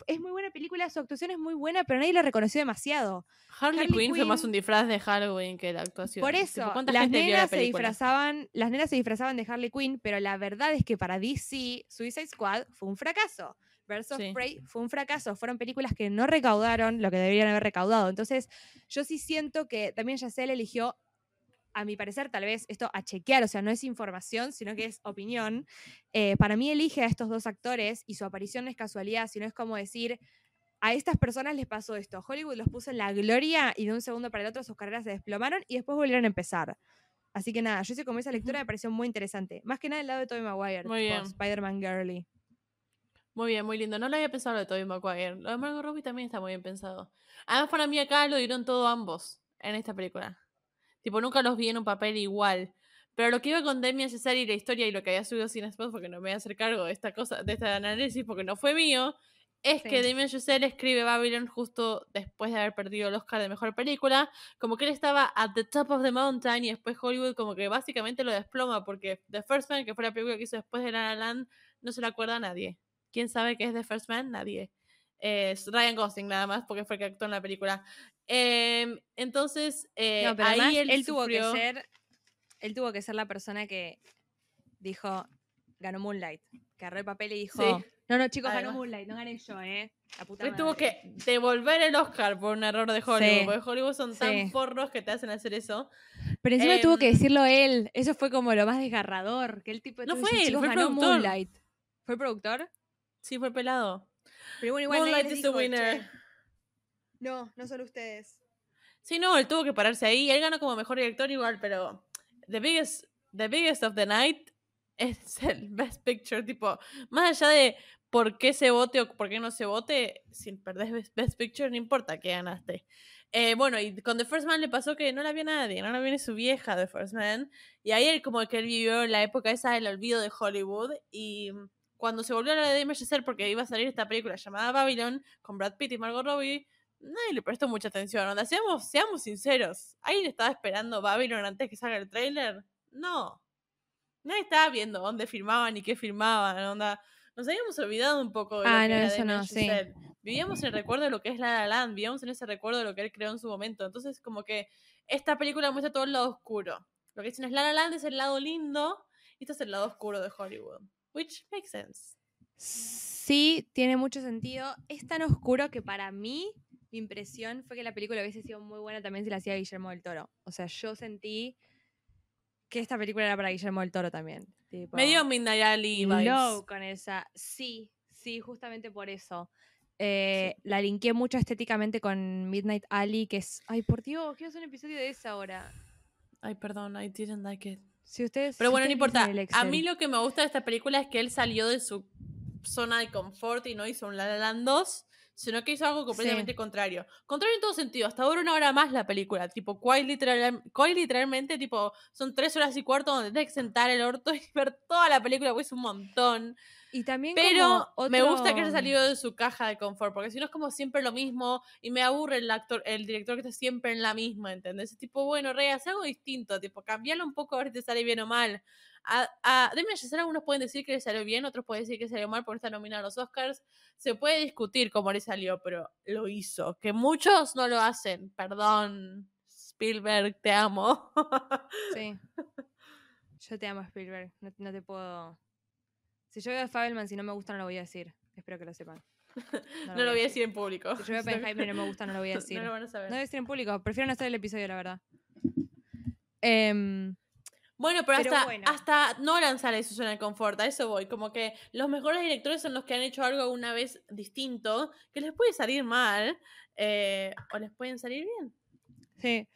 es, muy buena película, su actuación es muy buena, pero nadie la reconoció demasiado. Harley, Harley Quinn, fue más un disfraz de Halloween que la actuación. Por eso, ¿Cuánta las la nenas se disfrazaban, las nenas se disfrazaban de Harley Quinn, pero la verdad es que para DC, Suicide Squad fue un fracaso. Of Sí. Prey fue un fracaso. Fueron películas que no recaudaron lo que deberían haber recaudado. Entonces, yo sí siento que también Yacel eligió, a mi parecer, tal vez esto a chequear, o sea, no es información, sino que es opinión. Eh, para mí elige a estos dos actores y su aparición no es casualidad, sino es como decir, a estas personas les pasó esto. Hollywood los puso en la gloria y de un segundo para el otro sus carreras se desplomaron y después volvieron a empezar. Así que nada, yo hice como esa lectura me pareció muy interesante. Más que nada el lado de Tobey Maguire. Spider-Man Girly. Muy bien, muy lindo. No lo había pensado lo de Tobey Maguire. Lo de Margot Robbie también está muy bien pensado. Además, para mí acá lo dieron todo ambos en esta película. Tipo, nunca los vi en un papel igual. Pero lo que iba con Demi Cesare y la historia y lo que había subido sin Spot, porque no me voy a hacer cargo de esta cosa, de este análisis, porque no fue mío, es que. Damien Chazelle escribe Babylon justo después de haber perdido el Oscar de Mejor Película, como que él estaba at the top of the mountain y después Hollywood como que básicamente lo desploma porque The First Man, que fue la película que hizo después de La La Land, no se la acuerda a nadie. ¿Quién sabe qué es The First Man? Nadie. Es Ryan Gosling nada más porque fue el que actuó en la película. Em, entonces, eh, No, pero ahí además él, él, tuvo que ser. Él tuvo que ser la persona que dijo, ganó Moonlight. Que agarró el papel y dijo, Sí. no, no, chicos, Además. ganó Moonlight, no gané yo, ¿eh? La puta Él tuvo madre". que devolver el Oscar por un error de Hollywood, Sí, porque Hollywood son tan sí. forros que te hacen hacer eso. Pero encima tuvo que Em, decirlo él. Eso fue como lo más desgarrador. Que el tipo No fue él, "Chicos, fue ganó productor. Moonlight. ¿Fue el productor? Sí, fue pelado. Pero bueno, igual Moonlight is the winner. "Che". No, no solo ustedes. Sí, no, él tuvo que pararse ahí. Él ganó como mejor director igual, pero The Biggest, the biggest of the Night es el Best Picture. Tipo, más allá de por qué se vote o por qué no se vote, si perdés Best, Picture, no importa que ganaste. Eh, bueno, y con The First Man le pasó que no la vio nadie, no la vio ni su vieja The First Man. Y ahí él como que él vivió la época esa del olvido de Hollywood. Y cuando se volvió a la de Chazelle porque iba a salir esta película llamada Babylon con Brad Pitt y Margot Robbie, nadie le prestó mucha atención. Onda, seamos, seamos sinceros. ¿Alguien estaba esperando Babylon antes que salga el tráiler? No. Nadie estaba viendo dónde filmaban y qué filmaban. Onda. Nos habíamos olvidado un poco de lo Ah, que no, eso no, sí. Vivíamos en el recuerdo de lo que es La La Land, vivíamos en ese recuerdo de lo que él creó en su momento. Entonces, como que esta película muestra todo el lado oscuro. Lo que dicen es La La Land es el lado lindo y este es el lado oscuro de Hollywood. Which makes sense. Sí, tiene mucho sentido. Es tan oscuro que para mí mi impresión fue que la película hubiese sido muy buena también si la hacía Guillermo del Toro. O sea, yo sentí que esta película era para Guillermo del Toro también. Tipo, Medio Midnight Alley vibes. con esa. Sí, sí, justamente por eso. Eh, La linké mucho estéticamente con Midnight Alley, que es. Ay, por Dios, quiero hacer un episodio de esa ahora. Ay, perdón, I didn't like it. Si ustedes. Pero bueno, no importa. A mí lo que me gusta de esta película es que él salió de su zona de confort y no hizo un La La Land 2, sino que hizo algo completamente contrario. Contrario en todo sentido. Hasta dura una hora más la película. Tipo, Quiet, literal, literalmente, tipo, son tres horas y cuarto donde tienes que sentar el orto y ver toda la película, pues es un montón. Y también Pero como me gusta que otro- haya salido de su caja de confort, porque si no es como siempre lo mismo y me aburre el actor, el director que está siempre en la misma, ¿entendés? Es tipo, bueno, Rey, haz algo distinto, tipo, cambiarlo un poco a ver si te sale bien o mal. A, a Chazelle algunos pueden decir que le salió bien, otros pueden decir que salió mal por estar nominado a los Oscars. Se puede discutir cómo le salió, pero lo hizo. Que muchos no lo hacen. Perdón, Spielberg, te amo. Sí. Yo te amo, Spielberg. No, no te puedo. Si yo veo a Fabelman, si no me gusta, no lo voy a decir. Espero que lo sepan. no lo voy a decir en público. Si yo veo a Oppenheimer y no me gusta, no lo voy a decir. No No lo van a saber. voy a decir en público. Prefiero no hacer el episodio, la verdad. Em, Bueno, pero, Pero hasta, bueno. hasta Nolan sale de su zona de confort, a eso voy. Como que los mejores directores son los que han hecho algo una vez distinto, que les puede salir mal, eh, o les pueden salir bien. sí.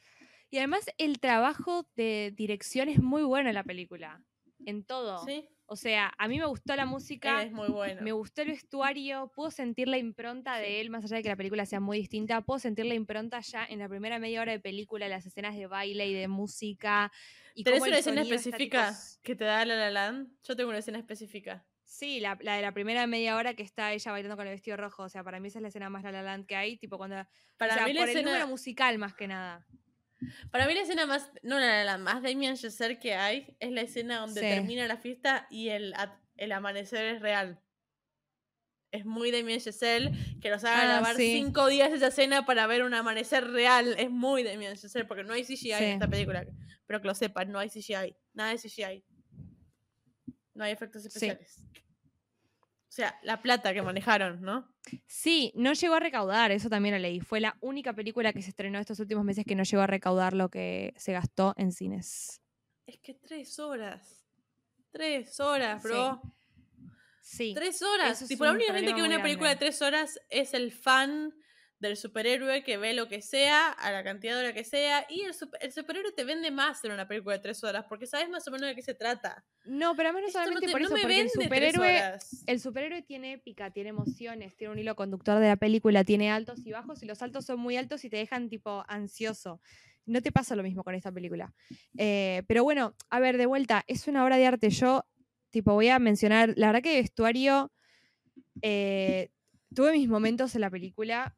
Y además, el trabajo de dirección es muy bueno en la película. En todo. Sí, O sea, a mí me gustó la música. es muy bueno. Me gustó el vestuario, puedo sentir la impronta Sí. de él, más allá de que la película sea muy distinta, puedo sentir la impronta ya en la primera media hora de película, las escenas de baile y de música. Y ¿Tenés el una escena específica tipo que te da La La Land? Yo tengo una escena específica. Sí, la, la de la primera media hora que está ella bailando con el vestido rojo. O sea, para mí esa es la escena más La La Land que hay, tipo cuando... Para o sea, mí la por el escena... número musical más que nada. Para mí la escena más, no la, la, más Damien Chazelle que hay es la escena donde Sí. termina la fiesta y el, el amanecer es real. Es muy Damien Chazelle que nos haga Ah, grabar sí. cinco días esa escena para ver un amanecer real. Es muy Damien Chazelle porque no hay CGI Sí. en esta película. Pero que lo sepan, no hay CGI. Nada de CGI. No hay efectos especiales. Sea, la plata que manejaron, ¿no? Sí, no llegó a recaudar, eso también lo leí. Fue la única película que se estrenó estos últimos meses que no llegó a recaudar lo que se gastó en cines. Es que tres horas. Tres horas, bro. Sí. Tres horas. Tipo, la única gente que ve una película de tres horas es el fan del superhéroe que ve lo que sea, a la cantidad de hora que sea. Y el, super- el superhéroe te vende más en una película de tres horas, porque sabes más o menos de qué se trata. No, pero además no Esto no solamente te- por no eso, porque el superhéroe, horas. el superhéroe tiene épica, tiene emociones, tiene un hilo conductor de la película, tiene altos y bajos, y los altos son muy altos y te dejan tipo ansioso. No te pasa lo mismo con esta película. Eh, pero bueno, a ver, de vuelta, es una obra de arte. Yo, tipo, voy a mencionar, la verdad que vestuario, eh, tuve mis momentos en la película,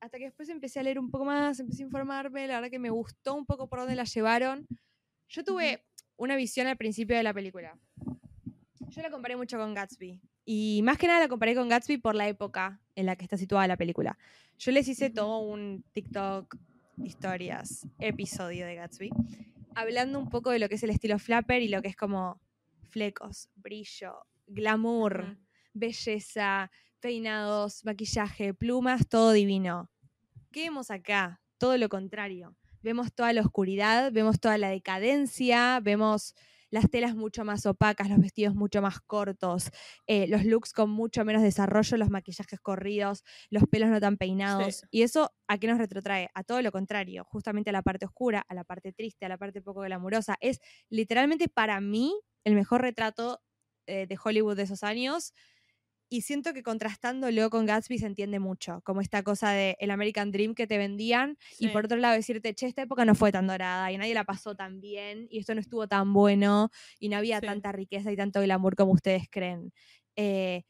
hasta que después empecé a leer un poco más, empecé a informarme, la verdad que me gustó un poco por dónde la llevaron. Yo tuve una visión al principio de la película. Yo la comparé mucho con Gatsby. Y más que nada la comparé con Gatsby por la época en la que está situada la película. Yo les hice todo un TikTok, historias, episodio de Gatsby, hablando un poco de lo que es el estilo flapper y lo que es como flecos, brillo, glamour, belleza, peinados, maquillaje, plumas, todo divino. ¿Qué vemos acá? Todo lo contrario. Vemos toda la oscuridad, vemos toda la decadencia, vemos las telas mucho más opacas, los vestidos mucho más cortos, eh, los looks con mucho menos desarrollo, los maquillajes corridos, los pelos no tan peinados. Sí. Y eso a qué nos retrotrae? A todo lo contrario, justamente a la parte oscura, a la parte triste, a la parte poco glamurosa. Es literalmente para mí el mejor retrato eh, de Hollywood de esos años. Y siento que contrastándolo con Gatsby se entiende mucho, como esta cosa de el American Dream que te vendían y por otro lado decirte, che, esta época no fue tan dorada y nadie la pasó tan bien y esto no estuvo tan bueno y no había Sí. tanta riqueza y tanto glamour como ustedes creen. Eh,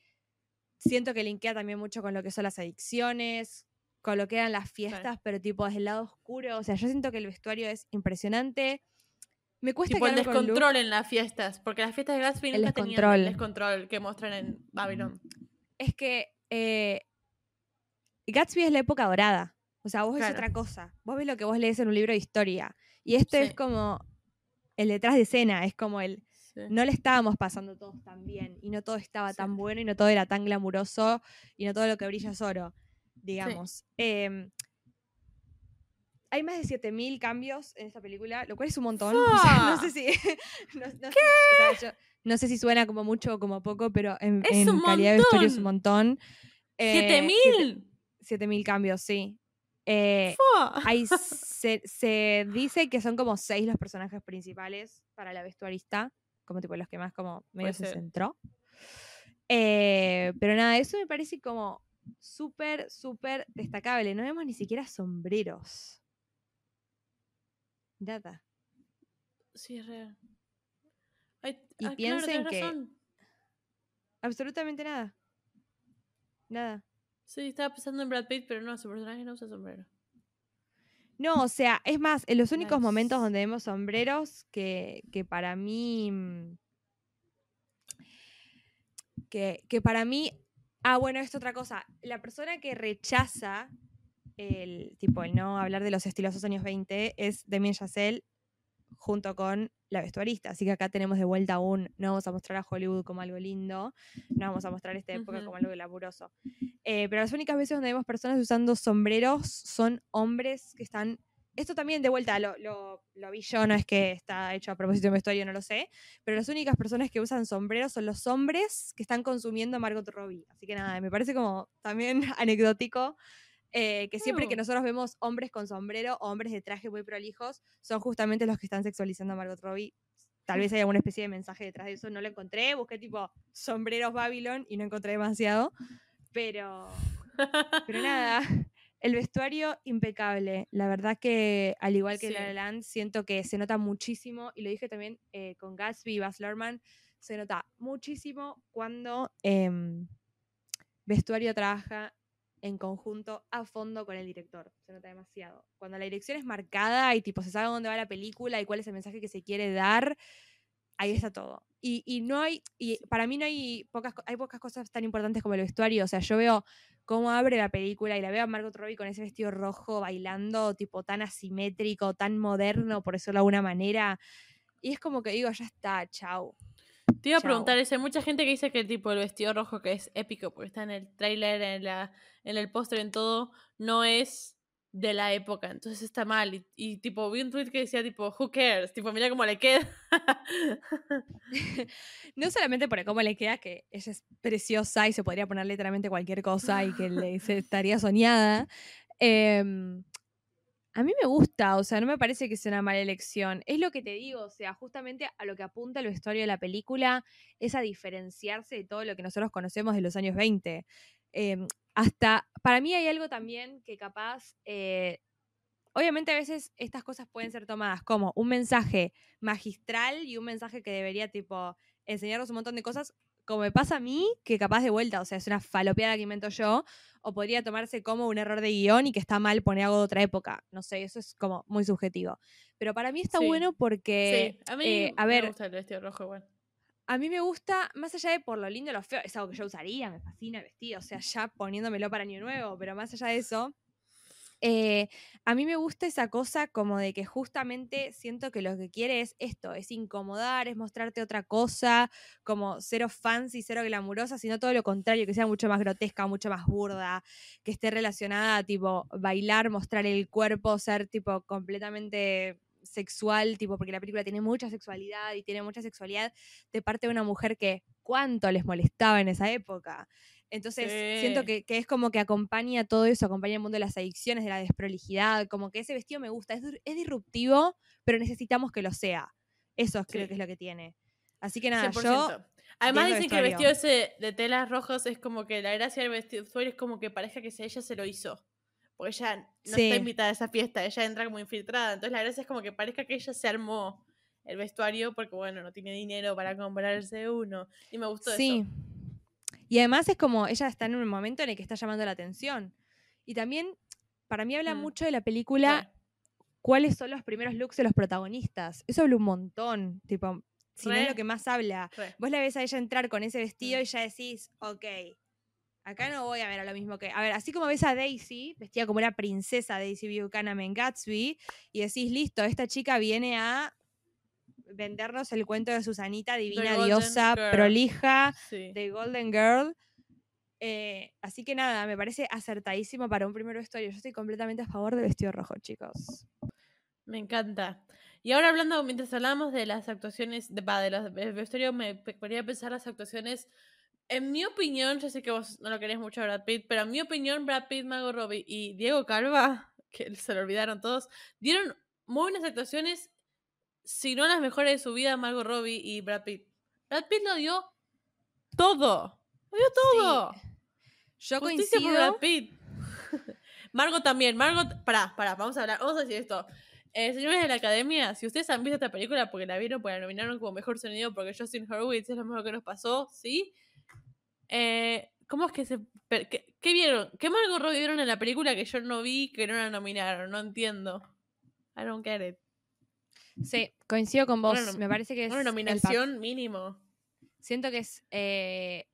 siento que linkea también mucho con lo que son las adicciones, con lo que eran las fiestas, pero tipo desde el lado oscuro. O sea, yo siento que el vestuario es impresionante. Me cuesta Tipo el descontrol en las fiestas, porque las fiestas de Gatsby El nunca tenían el descontrol que muestran en Babylon. es que eh, Gatsby es la época dorada. O sea, vos ves Claro. otra cosa. Vos ves lo que vos lees en un libro de historia. Y esto es como el detrás de escena, es como el Sí. no le estábamos pasando todos tan bien y no todo estaba Sí. tan bueno y no todo era tan glamuroso y no todo lo que brilla es oro, digamos. Em, hay más de 7000 cambios en esta película, lo cual es un montón. O sea, no sé si no, no sé- o sea, yo no sé si suena como mucho o como poco, pero en, ¡Es en un calidad de vestuario es un montón! Eh, ¡Siete siete- mil! 7000 cambios, sí. Eh, hay, se, se dice que son como seis los personajes principales para la vestuarista, como tipo los que más como medio se centró. Eh, pero nada, eso me parece como súper, súper destacable. No vemos ni siquiera sombreros. Nada. Sí, es real. Ay, Y claro, piensen que- razón. Absolutamente nada. Nada. Sí, estaba pensando en Brad Pitt, pero no, su personaje no usa sombrero. No, o sea, es más, en los únicos momentos donde vemos sombreros que, que para mí. mm, Que, que para mí. Ah, bueno, esto otra cosa. La persona que rechaza el tipo el no hablar de los estilosos años 20 es Damien Chazelle junto con la vestuarista. Así que acá tenemos de vuelta un no vamos a mostrar a Hollywood como algo lindo, no vamos a mostrar esta época Ujú. como algo glamuroso. Eh, pero las únicas veces donde vemos personas usando sombreros son hombres que están. Esto también de vuelta lo, lo, lo vi yo, no es que está hecho a propósito de vestuario, no lo sé. Pero las únicas personas que usan sombreros son los hombres que están consumiendo a Margot Robbie. Así que nada, me parece como también anecdótico eh, que siempre que Mm. nosotros vemos hombres con sombrero o hombres de traje muy prolijos, son justamente los que están sexualizando a Margot Robbie. Tal vez haya alguna especie de mensaje detrás de eso, no lo encontré, busqué tipo sombreros Babylon y no encontré demasiado, pero, pero nada, el vestuario impecable. La verdad que al igual que Sí. La La Land, siento que se nota muchísimo, y lo dije también eh, con Gatsby y Baz Luhrmann, se nota muchísimo cuando em, vestuario trabaja en conjunto a fondo con el director. Se nota demasiado. Cuando la dirección es marcada y tipo se sabe dónde va la película y cuál es el mensaje que se quiere dar, ahí está todo. Y, y no hay, y para mí no hay pocas, hay pocas cosas tan importantes como el vestuario. O sea, yo veo cómo abre la película y la veo a Margot Robbie con ese vestido rojo bailando, tipo tan asimétrico, tan moderno, por decirlo de alguna manera. Y es como que digo, ya está, chau. Te iba a Chao. preguntar eso. Hay mucha gente que dice que el tipo el vestido rojo que es épico porque está en el tráiler, en, la, en el póster, en todo, no es de la época. Entonces está mal. Y, y, tipo, vi un tweet que decía tipo, who cares? Tipo, mira cómo le queda. No solamente por cómo le queda, que ella es preciosa y se podría poner literalmente cualquier cosa y que le se estaría soñada. em, a mí me gusta, o sea, no me parece que sea una mala elección. Es lo que te digo, o sea, justamente a lo que apunta el vestuario de la película es a diferenciarse de todo lo que nosotros conocemos de los años 20. Em, hasta, para mí hay algo también que capaz, eh, obviamente a veces estas cosas pueden ser tomadas como un mensaje magistral y un mensaje que debería tipo enseñarnos un montón de cosas, como me pasa a mí, que capaz de vuelta, o sea, es una falopeada que invento yo, o podría tomarse como un error de guion y que está mal poner algo de otra época. No sé, eso es como muy subjetivo. Pero para mí está Sí. bueno porque, sí, a mí eh, a me ver, gusta el vestido rojo igual. a mí me gusta, más allá de por lo lindo y lo feo, es algo que yo usaría, me fascina el vestido, o sea, ya poniéndomelo para año nuevo, pero más allá de eso, eh, a mí me gusta esa cosa como de que justamente siento que lo que quiere es esto, es incomodar, es mostrarte otra cosa, como cero fancy, cero glamurosa, sino todo lo contrario, que sea mucho más grotesca, mucho más burda, que esté relacionada a tipo bailar, mostrar el cuerpo, ser tipo completamente sexual, tipo, porque la película tiene mucha sexualidad y tiene mucha sexualidad de parte de una mujer que cuánto les molestaba en esa época. Entonces, siento que, que es como que acompaña todo eso, acompaña el mundo de las adicciones, de la desprolijidad, como que ese vestido me gusta, es, es disruptivo, pero necesitamos que lo sea. Eso creo Sí. que es lo que tiene. Así que nada, 100%. yo Además dicen que el vestido ese de telas rojas es como que la gracia del vestido es como que parezca que ella se lo hizo. Porque ella no Sí. está invitada a esa fiesta, ella entra como infiltrada. Entonces la gracia es como que parezca que ella se armó el vestuario porque, bueno, no tiene dinero para comprarse uno. Y me gustó Sí. eso. Y además es como ella está en un momento en el que está llamando la atención. Y también, para mí habla Mm. mucho de la película cuáles son los primeros looks de los protagonistas. Eso habla un montón, tipo, si no es lo que más habla. Re. Vos la ves a ella entrar con ese vestido Mm. y ya decís, ok, acá no voy a ver a lo mismo que... A ver, así como ves a Daisy, vestida como una princesa Daisy Buchanan en Gatsby, y decís, listo, esta chica viene a vendernos el cuento de Susanita, divina, diosa, prolija, Sí. de Golden Girl. Eh, así que nada, me parece acertadísimo para un primer vestuario. Yo estoy completamente a favor del vestido rojo, chicos. Me encanta. Y ahora hablando, mientras hablábamos de las actuaciones, de, va, de los del vestuario, me pe- ponía a pensar las actuaciones. En mi opinión, yo sé que vos no lo querés mucho a Brad Pitt, pero en mi opinión, Brad Pitt, Margot Robbie y Diego Calva, que se lo olvidaron todos, dieron muy buenas actuaciones, si no las mejores de su vida, Margot Robbie y Brad Pitt. Brad Pitt lo dio todo. Lo dio todo. Yo Justicia por coincido. Brad Pitt. Margot también. Margot, pará, pará, vamos a hablar, vamos a decir esto. Eh, señores de la academia, si ustedes han visto esta película porque la vieron, porque la nominaron como mejor sonido, porque Justin Hurwitz es lo mejor que nos pasó, ¿sí? Eh, ¿Cómo es que se.? per- ¿Qué, qué vieron? ¿Qué Margot Robbie vieron en la película que yo no vi que no la nominaron? No entiendo. I don't get it. Sí, coincido con vos. Una me parece que es Una nominación mínimo. Siento que es eh,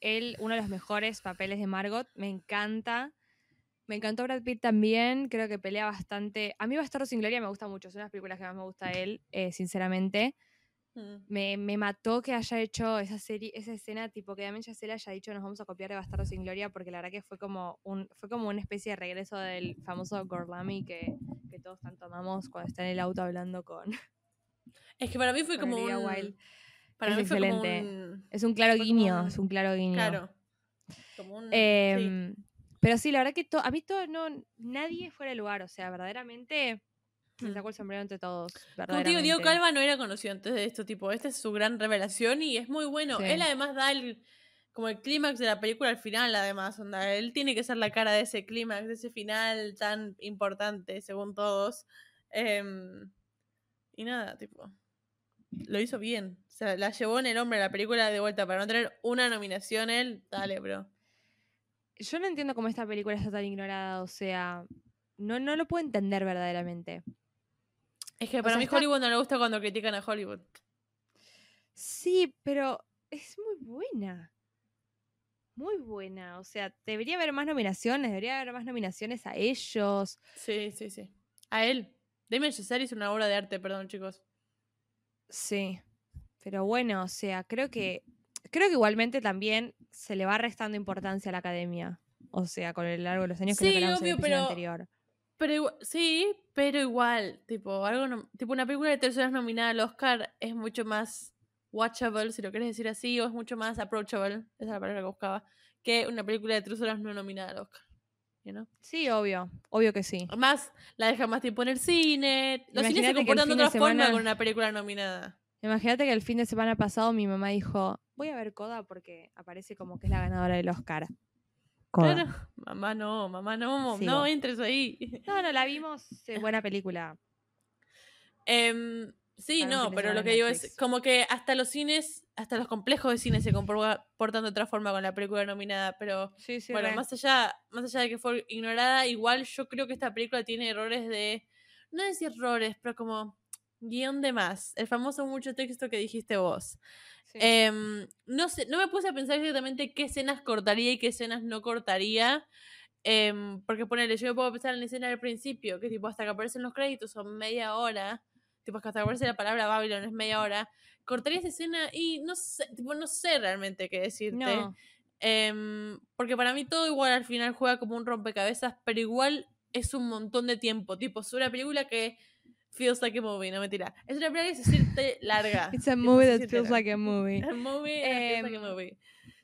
él uno de los mejores papeles de Margot. Me encanta. Me encantó Brad Pitt también. Creo que pelea bastante. A mí Bastardo sin Gloria me gusta mucho. Es una de las películas que más me gusta de él, eh, sinceramente. Mm. Me, me mató que haya hecho esa serie, esa escena, tipo que Damien Chazelle haya dicho nos vamos a copiar de Bastardo sin Gloria, porque la verdad que fue como un, fue como una especie de regreso del famoso Gorlami que, que todos tanto amamos cuando está en el auto hablando con. Es que para mí fue como un. Para Es mí fue como excelente. un. Es un claro guiño, un- es un claro guiño. Claro. Como un. sí. Em, Pero sí, la verdad que a mí todo, no, nadie fuera de lugar, o sea, verdaderamente me Mm. sacó el sombrero entre todos. Verdaderamente. Diego Calva no era conocido antes de esto, tipo, esta es su gran revelación y es muy bueno. Sí. Él además da el, como el clímax de la película al final, además, onda. Él tiene que ser la cara de ese clímax, de ese final tan importante, según todos. Em, y nada, tipo, lo hizo bien. O sea, la llevó en el hombre la película de vuelta para no tener una nominación él. Dale, bro. Yo no entiendo cómo esta película está tan ignorada, o sea, no, no lo puedo entender verdaderamente. Es que O para sea, mí está- Hollywood no le gusta cuando critican a Hollywood. Sí, pero es muy buena. Muy buena. O sea, debería haber más nominaciones, debería haber más nominaciones a ellos. Sí, sí, sí. A él. Damien Chazelle hizo una obra de arte, perdón, chicos. Sí. Pero bueno, o sea, creo que creo que igualmente también se le va restando importancia a la academia. O sea, con el largo de los años que Sí, no hablamos en el obvio, pero- anterior. Pero sí, pero igual, tipo, algo nom- tipo una película de tres horas nominada al Oscar es mucho más watchable, si lo quieres decir así, o es mucho más approachable, esa es la palabra que buscaba, que una película de tres horas no nominada al Oscar. you know? Sí, obvio, obvio que sí. Además, la deja más tiempo en el cine. Los cines Imagínate se comportan de otra forma con una película nominada. Imagínate que el fin de semana pasado mi mamá dijo, voy a ver Coda porque aparece como que es la ganadora del Oscar. Coda. Claro, mamá no, mamá no, Sigo. no entres ahí. No, no, la vimos, eh, buena película. Em, sí, Para no, pero lo que digo es Netflix. como que hasta los cines, hasta los complejos de cine se comportan de otra forma con la película nominada, pero Sí, sí, bueno, re. más allá, más allá de que fue ignorada, igual yo creo que esta película tiene errores de, no decir errores, pero como guion de más, el famoso mucho texto que dijiste vos. Sí. Em, no sé, no me puse a pensar exactamente qué escenas cortaría y qué escenas no cortaría. em, porque ponele, yo me puedo pensar en la escena del principio, que tipo hasta que aparecen los créditos son media hora. Tipo, hasta que aparece la palabra Babylon es media hora. Cortaría esa escena y no sé, tipo, no sé realmente qué decirte. no, Em, porque para mí todo igual al final juega como un rompecabezas, pero igual es un montón de tiempo. Tipo, es una película que feels like a movie, no mentira. Es una película que se siente larga. it's a movie that feels larga. like a movie. A movie that feels like a Em, movie.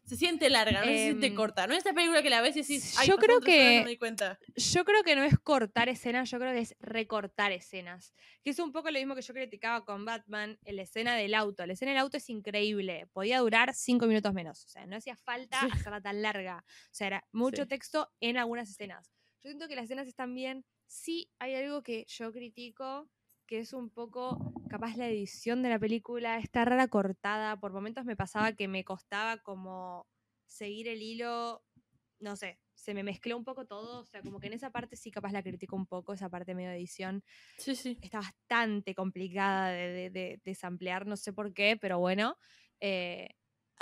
Se siente larga, no se siente em, corta. No es esta película que la ves y decís, ay, yo creo que- no me di cuenta. Yo creo que no es cortar escenas, yo creo que es recortar escenas. Que es un poco lo mismo que yo criticaba con Batman la escena del auto. La escena del auto es increíble. Podía durar cinco minutos menos. O sea, no hacía falta Sí. hacerla tan larga. O sea, era mucho Sí. texto en algunas escenas. Yo siento que las escenas están bien. Sí hay algo que yo critico, que es un poco, capaz la edición de la película está rara cortada. Por momentos me pasaba que me costaba como seguir el hilo no sé, se me mezcló un poco todo, o sea, como que en esa parte sí capaz la critico un poco, esa parte medio de edición, Sí, sí. está bastante complicada de, de, de- de samplear, no sé por qué, pero bueno, eh,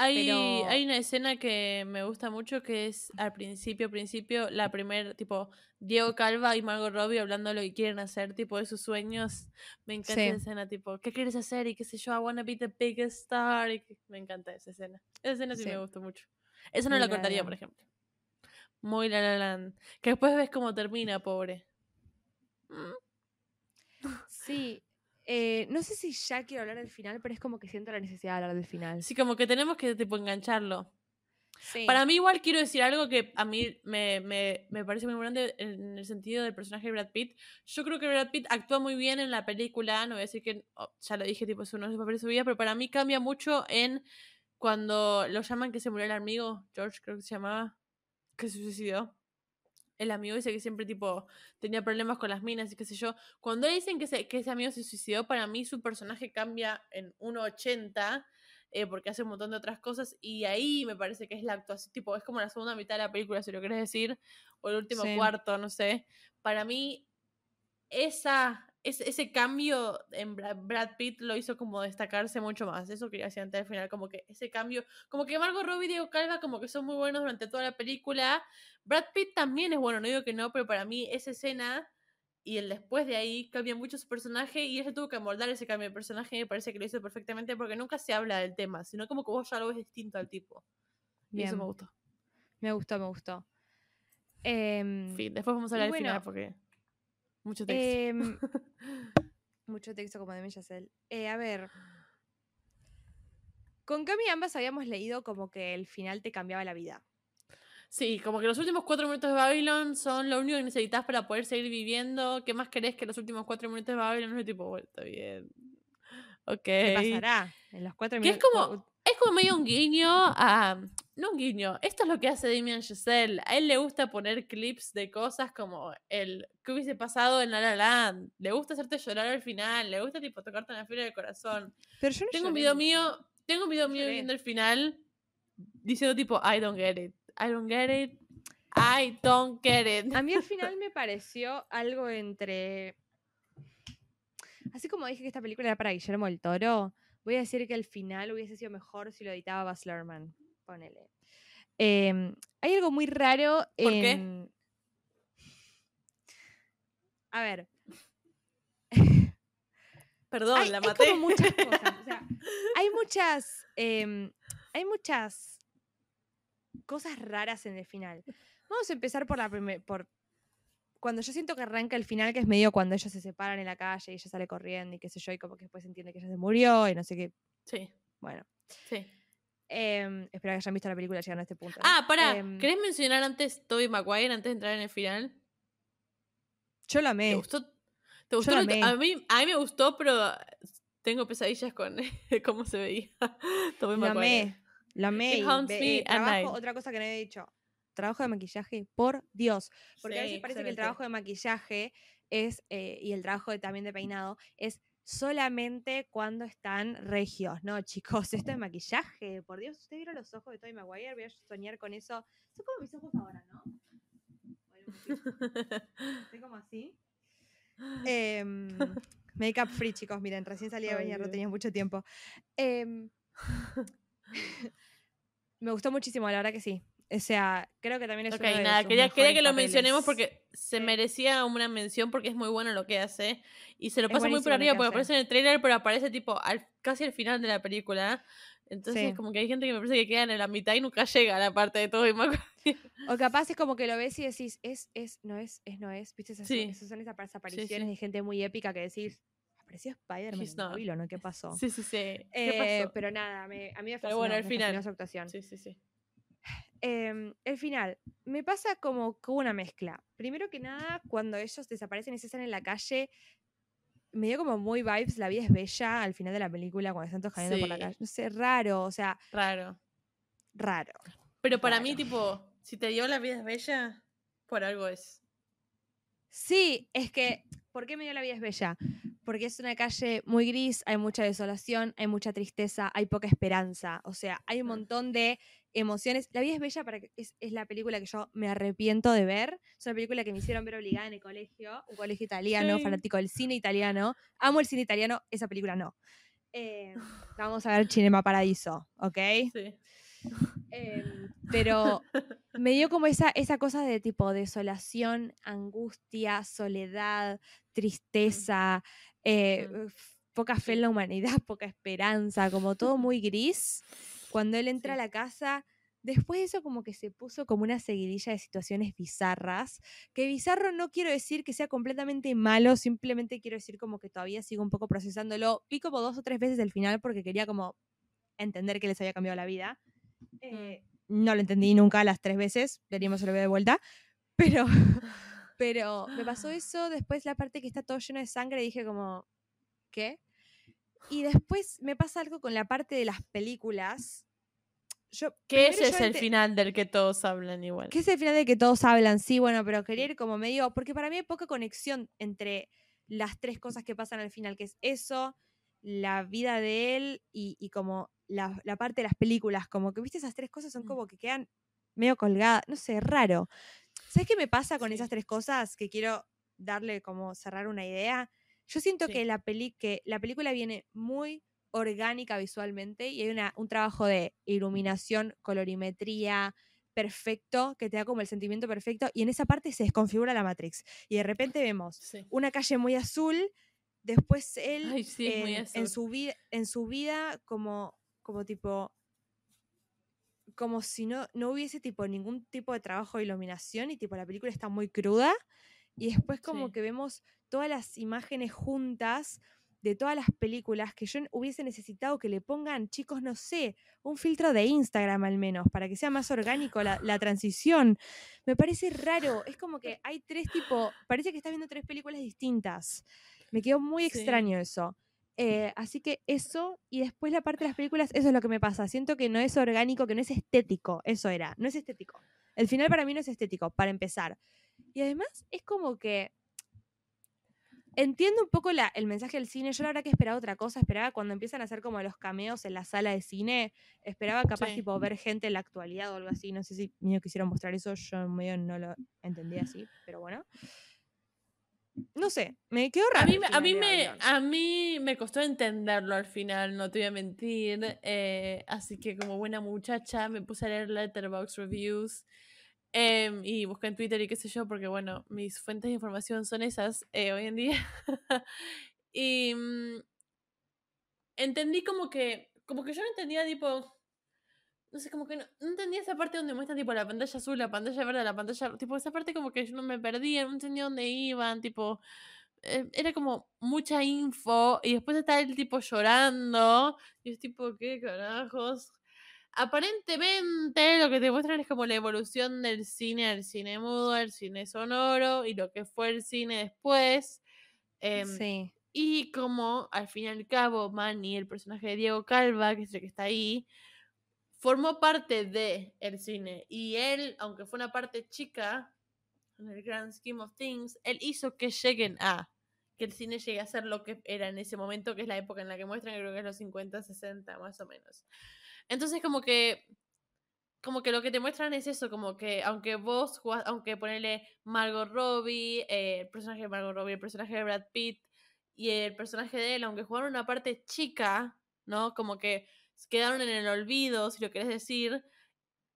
Hay, Pero- hay una escena que me gusta mucho que es al principio, principio, la primer, tipo, Diego Calva y Margot Robbie hablando de lo que quieren hacer, tipo, de sus sueños. Me encanta Sí. esa escena, tipo, ¿qué quieres hacer? Y qué sé yo, I wanna be the biggest star. Y que- me encanta esa escena. Esa escena sí, Sí. me gustó mucho. Esa no Muy la cortaría, por ejemplo. Muy la la land. Que después ves cómo termina, pobre. Sí, eh, no sé si ya quiero hablar del final, pero es como que siento la necesidad de hablar del final. Sí, como que tenemos que, tipo, engancharlo. Sí. Para mí igual quiero decir algo que a mí me, me, me parece muy grande en el sentido del personaje de Brad Pitt. Yo creo que Brad Pitt actúa muy bien en la película, no voy a decir que, oh, ya lo dije, tipo, es uno de sus papeles de su vida, pero para mí cambia mucho en cuando lo llaman que se murió el amigo, George creo que se llamaba, que se suicidó. El amigo dice que siempre tipo tenía problemas con las minas y qué sé yo. Cuando dicen que, se- que ese amigo se suicidó, para mí su personaje cambia en 1.80 eh, porque hace un montón de otras cosas y ahí me parece que es la actuación, tipo, es como la segunda mitad de la película, si lo querés decir, o el último Sí. cuarto, no sé. Para mí, esa, ese, ese cambio en Bra- Brad Pitt lo hizo como destacarse mucho más. Eso quería decir antes al final, como que ese cambio, como que Margot Robbie y Diego Calva como que son muy buenos durante toda la película. Brad Pitt también es bueno, no digo que no, pero para mí esa escena y el después de ahí cambia mucho su personaje y ella tuvo que amoldar ese cambio de personaje y me parece que lo hizo perfectamente porque nunca se habla del tema, sino como que vos ya lo ves distinto al tipo. Y eso Bien. me gustó. Me gustó, me gustó. Em, En fin, después vamos a hablar del final porque mucho texto. em, mucho texto como de Yacel. Eh, a ver. Con Cami ambas habíamos leído como que el final te cambiaba la vida. Sí, como que los últimos cuatro minutos de Babylon son lo único que necesitas para poder seguir viviendo. ¿Qué más querés que los últimos cuatro minutos de Babylon? Es tipo, bueno, está bien. Ok. ¿Qué pasará en los cuatro Que es minutos? como, es como medio un guiño a. No un guiño. Esto es lo que hace Damien Giselle. A él le gusta poner clips de cosas como el que hubiese pasado en La La Land. Le gusta hacerte llorar al final. Le gusta tipo tocarte en la fibra del corazón. Pero yo no Tengo un video mío. Tengo un video No mío lloré. viendo el final diciendo tipo I don't get it. I don't get it. I don't get it. A mí al final me pareció algo entre. Así como dije que esta película era para Guillermo del Toro, voy a decir que el final hubiese sido mejor si lo editaba Baz Luhrmann. Ponele. Em, hay algo muy raro ¿Por qué? en. A ver. Perdón, hay, la hay maté. como muchas cosas. o sea, hay muchas. em, hay muchas cosas raras en el final. Vamos a empezar por la primer, por cuando yo siento que arranca el final, que es medio cuando ellos se separan en la calle y ella sale corriendo y qué sé yo, y como que después entiende que ella se murió y no sé qué. Sí, Bueno, sí. em, espero que hayan visto la película llegando a este punto. ¿no? Ah, pará. Em, ¿Querés mencionar antes Toby Maguire antes de entrar en el final? yo ¿Te amé. gustó? ¿Te gustó? la amé. A mí, a mí me gustó, pero tengo pesadillas con cómo se veía Toby Maguire. amé. Lo amé. It haunts me eh, at trabajo- night. otra cosa que no había dicho. Trabajo de maquillaje, por Dios. Porque a Sí, veces parece que el trabajo de maquillaje es, eh, y el trabajo de- también de peinado, es solamente cuando están regios. No, chicos, esto es maquillaje. Por Dios, ¿usted vieron los ojos de Tobey Maguire? Voy a soñar con eso. Son como mis ojos ahora, ¿no? Estoy como así. Em, Makeup free, chicos. Miren, recién salí de bañar, no tenía mucho tiempo. Em, me gustó muchísimo, la verdad que sí. O sea, creo que también es Ok, uno de nada, sus quería, quería que lo mencionemos porque se merecía una mención porque es muy bueno lo que hace. Y se lo Es pasa muy por arriba que porque aparece en el trailer, pero aparece tipo al, casi al final de la película. Entonces, Sí. como que hay gente que me parece que queda en la mitad y nunca llega a la parte de todo. O capaz es como que lo ves y decís, es, es, no es, es, no es. ¿Viste? Esas, Sí. esas son esas apariciones sí. de gente muy épica que decís, apareció Spider-Man en no, ¿qué pasó? Sí, sí, sí. ¿Qué Eh, pasó? pero nada, me- a mí me Pero fascinó, bueno, al me final. su actuación. Sí, sí, sí. Em, el final, me pasa como una mezcla. Primero que nada, cuando ellos desaparecen y se están en la calle, me dio como muy vibes, la vida es bella al final de la película, cuando están todos caminando por la calle. No sé, raro, o sea, Raro. raro. Pero para mí, tipo, si te dio la vida es bella, por algo es. Sí, es que, ¿por qué me dio la vida es bella? Porque es una calle muy gris, hay mucha desolación, hay mucha tristeza, hay poca esperanza. O sea, hay un montón de emociones. La vida es bella para que, es, es la película que yo me arrepiento de ver. Es una película que me hicieron ver obligada en el colegio, un colegio italiano, Sí. fanático del cine italiano. Amo el cine italiano, esa película no. Eh, vamos a ver Cinema Paradiso, ¿ok? Sí. Em, pero me dio como esa, esa cosa de tipo desolación, angustia, soledad, tristeza, eh, Mm. poca fe en la humanidad, poca esperanza, como todo muy gris. Cuando él entra Sí. a la casa, después de eso como que se puso como una seguidilla de situaciones bizarras, que bizarro no quiero decir que sea completamente malo, simplemente quiero decir como que todavía sigo un poco procesándolo. Vi como dos o tres veces el final porque quería como entender que les había cambiado la vida. Eh, no lo entendí nunca las tres veces, veríamos si lo veo de vuelta. Pero, pero me pasó eso, después la parte que está todo lleno de sangre, dije como, ¿qué? Y después me pasa algo con la parte de las películas. Yo, Que ese es el final del que todos hablan igual. que es el final de que todos hablan, sí, bueno, pero quería ir como medio, porque para mí hay poca conexión entre las tres cosas que pasan al final, que es eso, la vida de él y, y como la, la parte de las películas, como que, viste, esas tres cosas son Mm. como que quedan medio colgadas, no sé, raro. ¿Sabes qué me pasa con esas tres cosas? Que quiero darle como cerrar una idea. Yo siento Sí. que, la peli que la película viene muy orgánica visualmente y hay una, un trabajo de iluminación, colorimetría perfecto, que te da como el sentimiento perfecto, y en esa parte se desconfigura la Matrix. Y de repente vemos Sí. una calle muy azul, después él Ay, sí, es muy en, su vida, en su vida como, como tipo como si no, no hubiese tipo ningún tipo de trabajo de iluminación y tipo la película está muy cruda y después como Sí. que vemos todas las imágenes juntas de todas las películas que yo hubiese necesitado que le pongan, chicos, no sé, un filtro de Instagram al menos, para que sea más orgánico la, la transición. Me parece raro, es como que hay tres tipo, parece que estás viendo tres películas distintas. Me quedó muy Sí. extraño eso. Eh, así que eso, y después la parte de las películas, eso es lo que me pasa. Siento que no es orgánico, que no es estético. Eso era, no es estético. El final para mí no es estético, para empezar. Y además es como que entiendo un poco la- el mensaje del cine. Yo la verdad que esperaba otra cosa. Esperaba cuando empiezan a hacer como los cameos en la sala de cine. Esperaba capaz Sí. tipo ver gente en la actualidad o algo así. No sé si medio quisieron mostrar eso. Yo medio no lo entendí así, pero bueno. No sé, me quedó raro. A mí, a, mí me, a mí me costó entenderlo al final, no te voy a mentir. eh, así que como buena muchacha me puse a leer Letterboxd Reviews em, y busqué en Twitter y qué sé yo, porque bueno, mis fuentes de información son esas eh, hoy en día. y mm, entendí como que, como que yo no entendía tipo, no sé, como que no, no entendía esa parte donde muestran tipo la pantalla azul, la pantalla verde, la pantalla, tipo esa parte como que yo no me perdía, no entendía dónde iban, tipo, eh, era como mucha info y después está el tipo llorando y es tipo, ¿qué carajos? Aparentemente lo que te muestran es como la evolución del cine al cine mudo, al cine sonoro y lo que fue el cine después. em, Sí. y como al fin y al cabo Manny, el personaje de Diego Calva, que es el que está ahí, formó parte de el cine. Y él, aunque fue una parte chica, en el grand scheme of things, él hizo que lleguen a que el cine llegue a ser lo que era en ese momento, que es la época en la que muestran, creo que es los 50, 60, más o menos. Entonces, como que como que lo que te muestran es eso, como que aunque vos jugás, aunque ponerle Margot Robbie, eh, el personaje de Margot Robbie, el personaje de Brad Pitt y el personaje de él, aunque jugaron una parte chica, ¿no? Como que quedaron en el olvido, si lo querés decir,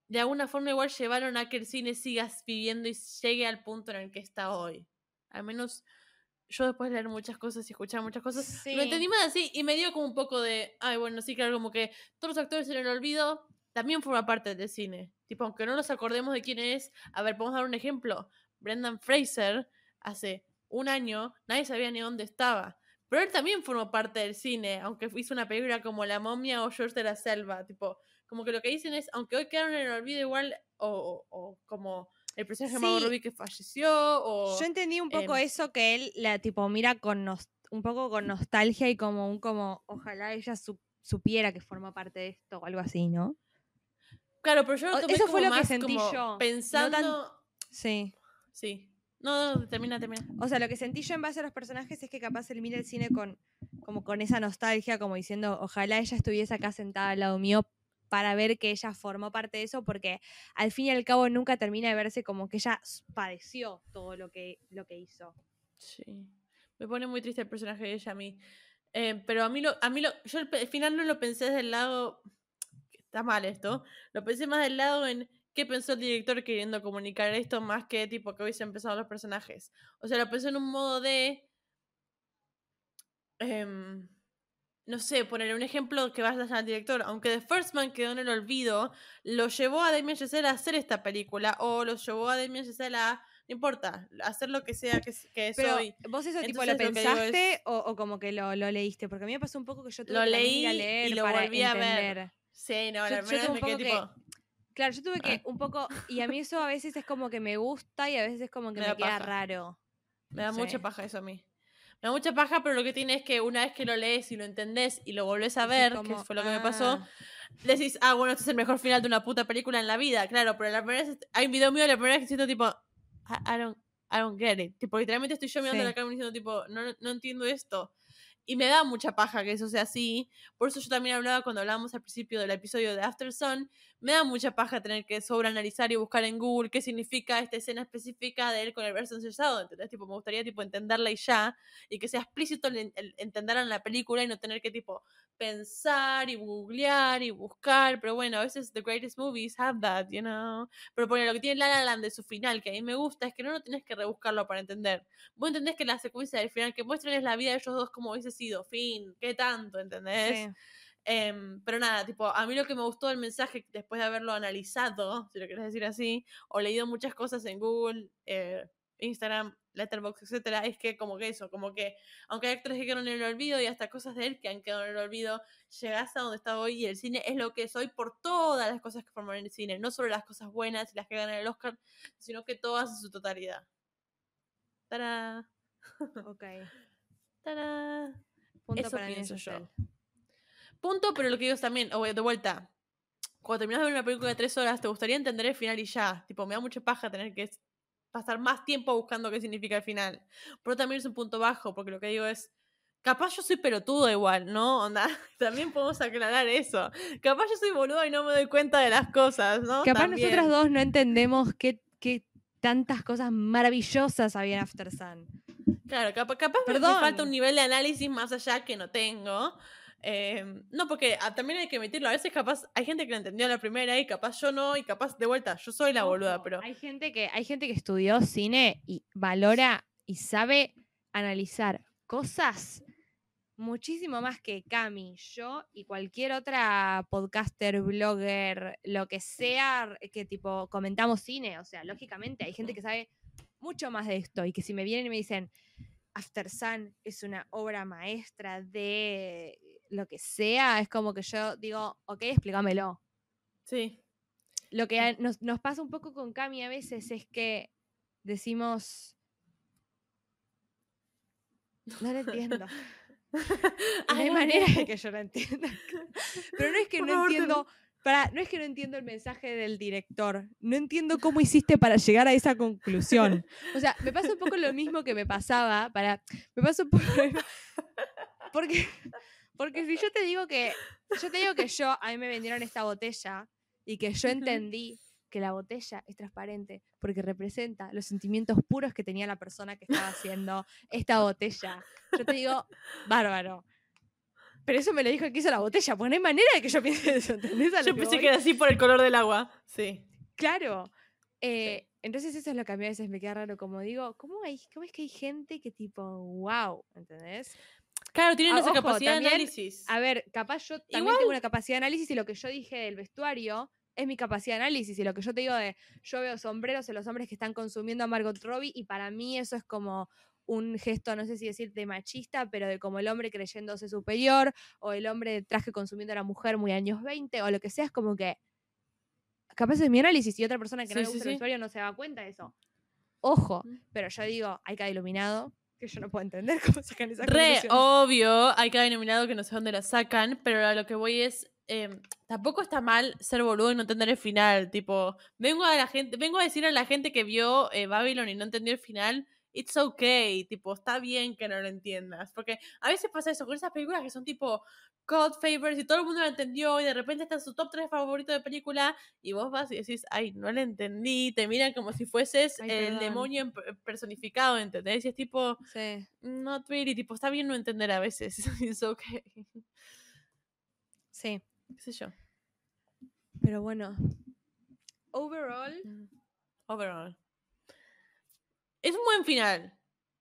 de alguna forma igual llevaron a que el cine siga viviendo y llegue al punto en el que está hoy. Al menos yo después de leer muchas cosas y escuchar muchas cosas, Sí. lo entendí más así y me dio como un poco de, ay, bueno, sí, claro, como que todos los actores en el olvido también forman parte del cine. Tipo, aunque no nos acordemos de quién es, a ver, podemos dar un ejemplo. Brendan Fraser, hace un año, nadie sabía ni dónde estaba. Pero él también formó parte del cine, aunque hizo una película como La momia o George de la Selva. Tipo, como que lo que dicen es, aunque hoy quedaron en el olvido igual, o, o- o como el personaje de Margot Sí. Robbie que falleció, o... Yo entendí un poco em, eso que él la tipo mira con nos- un poco con nostalgia y como un como ojalá ella su- supiera que forma parte de esto o algo así, ¿no? Claro, pero yo lo tomé eso fue como lo que sentí como yo, no tan- Pensando... Sí. Sí. No, no, termina, termina. O sea, lo que sentí yo en base a los personajes es que capaz él mira el cine con como con esa nostalgia, como diciendo, ojalá ella estuviese acá sentada al lado mío para ver que ella formó parte de eso, porque al fin y al cabo nunca termina de verse como que ella padeció todo lo que, lo que hizo. Sí. Me pone muy triste el personaje de ella a mí. Eh, pero a mí lo, a mí lo, yo al final no lo pensé desde el lado, está mal esto, lo pensé más del lado en qué pensó el director queriendo comunicar esto más que tipo que hubiesen empezado los personajes. O sea, lo pensé en un modo de, em, no sé, poner un ejemplo que vaya al director, aunque The First Man quedó en el olvido, lo llevó a Damien Chazelle a hacer esta película o lo llevó a Damien Chazelle a, no importa, hacer lo que sea que, que Pero soy. vos eso tipo Entonces, lo que pensaste es- o, o como que lo, lo leíste, porque a mí me pasó un poco que yo tuve Lo que ir a leí y leer lo para volví a ver. Sí, no, Yo- la primera vez me quedé tipo. Claro, yo tuve que un poco, y a mí eso a veces es como que me gusta y a veces es como que Me me, da queda paja. raro. Me da Sí. mucha paja eso a mí. Me da mucha paja, pero lo que tiene es que una vez que lo lees y lo entendés y lo volvés a ver, como, que fue lo que me pasó, "Ah". decís, ah, bueno, este es el mejor final de una puta película en la vida, claro, pero la primera vez, hay un video mío de la primera vez que siento tipo, I, I don't, I don't get it. Tipo, literalmente estoy yo mirando Sí. la cámara diciendo tipo, no, no entiendo esto. Y me da mucha paja que eso sea así. Por eso yo también hablaba cuando hablábamos al principio del episodio de After Sun. Me da mucha paja tener que sobreanalizar y buscar en Google qué significa esta escena específica de él con el verso encesado. ¿Entendés? Tipo, me gustaría tipo entenderla y ya. Y que sea explícito el, el entenderla en la película y no tener que tipo pensar y googlear y buscar. Pero bueno, a veces the greatest movies have that, you know. Pero por lo que tiene La La Land de su final, que a mí me gusta, es que no lo tenés que rebuscarlo para entender. Vos entendés que la secuencia del final que muestran es la vida de ellos dos como hubiese sido, fin, qué tanto, ¿entendés? Sí. Em, pero nada, tipo, a mí lo que me gustó del mensaje, después de haberlo analizado, si lo querés decir así, o leído muchas cosas en Google, eh, Instagram, Letterboxd, etcétera, es que como que eso, como que aunque hay actores que quedaron en el olvido y hasta cosas de él que han quedado en el olvido, llegás a donde está hoy y el cine es lo que es hoy por todas las cosas que forman el cine, no solo las cosas buenas y las que ganan el Oscar, sino que todas en su totalidad. ¡Tará! Ok. ¡Tará! Punto Eso para pienso yo. Punto, pero lo que digo es también, o de vuelta, cuando terminas de ver una película de tres horas, te gustaría entender el final y ya. Tipo, me da mucha paja tener que pasar más tiempo buscando qué significa el final. Pero también es un punto bajo, porque lo que digo es, capaz yo soy pelotudo igual, ¿no? Onda, también podemos aclarar eso. Capaz yo soy boludo y no me doy cuenta de las cosas, ¿no? Capaz También. nosotras dos no entendemos qué, qué tantas cosas maravillosas había en After Sun. Claro, capa- capaz me- falta un nivel de análisis más allá que no tengo. Eh, no, porque ah, también hay que admitirlo. A veces capaz hay gente que lo entendió a la primera y capaz yo no, y capaz de vuelta, yo soy la boluda, pero. Hay gente, que, hay gente que estudió cine y valora y sabe analizar cosas muchísimo más que Cami, yo y cualquier otra podcaster, blogger, lo que sea, que tipo comentamos cine. O sea, lógicamente hay gente que sabe mucho más de esto y que si me vienen y me dicen, After Sun es una obra maestra de lo que sea, es como que yo digo, ok, explícamelo. Sí. Lo que nos, nos pasa un poco con Cami a veces es que decimos, no lo entiendo. No hay Ay, manera de que yo lo entienda. Pero no es que Por no favor, entiendo, para, no es que no entiendo el mensaje del director. No entiendo cómo hiciste para llegar a esa conclusión. O sea, me pasa un poco lo mismo que me pasaba para. Me pasa un poco Porque, porque si yo te digo que. Yo te digo que yo, a mí me vendieron esta botella y que yo entendí que la botella es transparente porque representa los sentimientos puros que tenía la persona que estaba haciendo esta botella. Yo te digo, bárbaro. Pero eso me lo dijo el que hizo la botella, porque no hay manera de que yo piense eso, ¿entendés? Yo que pensé voy? que era así por el color del agua. Sí. Claro. Eh, Entonces eso es lo que a mí a veces me queda raro, como digo, ¿cómo, hay, ¿cómo es que hay gente que tipo, wow, ¿entendés? Claro, tienen Ah, esa ojo, capacidad también, de análisis. A ver, capaz yo también Igual- tengo una capacidad de análisis y lo que yo dije del vestuario es mi capacidad de análisis y lo que yo te digo de yo veo sombreros en los hombres que están consumiendo a Margot Robbie y para mí eso es como un gesto, no sé si decir de machista, pero de como el hombre creyéndose superior o el hombre de traje consumiendo a la mujer muy años 20 o lo que sea, es como que capaz es mi análisis y otra persona que no le gusta sí. el vestuario no se da cuenta de eso. Ojo, Mm. pero yo digo, hay cada iluminado que yo no puedo entender cómo sacan esa Re obvio, hay cada denominado que no sé dónde la sacan, pero a lo que voy es. eh, tampoco está mal ser boludo y no entender el final. Tipo, vengo a la gente, vengo a decir a la gente que vio eh, Babylon y no entendió el final. It's okay, tipo, está bien que no lo entiendas. Porque a veces pasa eso con esas películas que son tipo cult favorites y todo el mundo lo entendió y de repente está en su top 3 favorito de película y vos vas y decís, ay, no la entendí. Te miran como si fueses Ay, el demonio personificado, ¿entendés? Y es tipo, Sí. Not really, tipo, está bien no entender a veces. It's okay. Sí, ¿Qué sé yo? pero bueno. Overall, Overall. Es un buen final.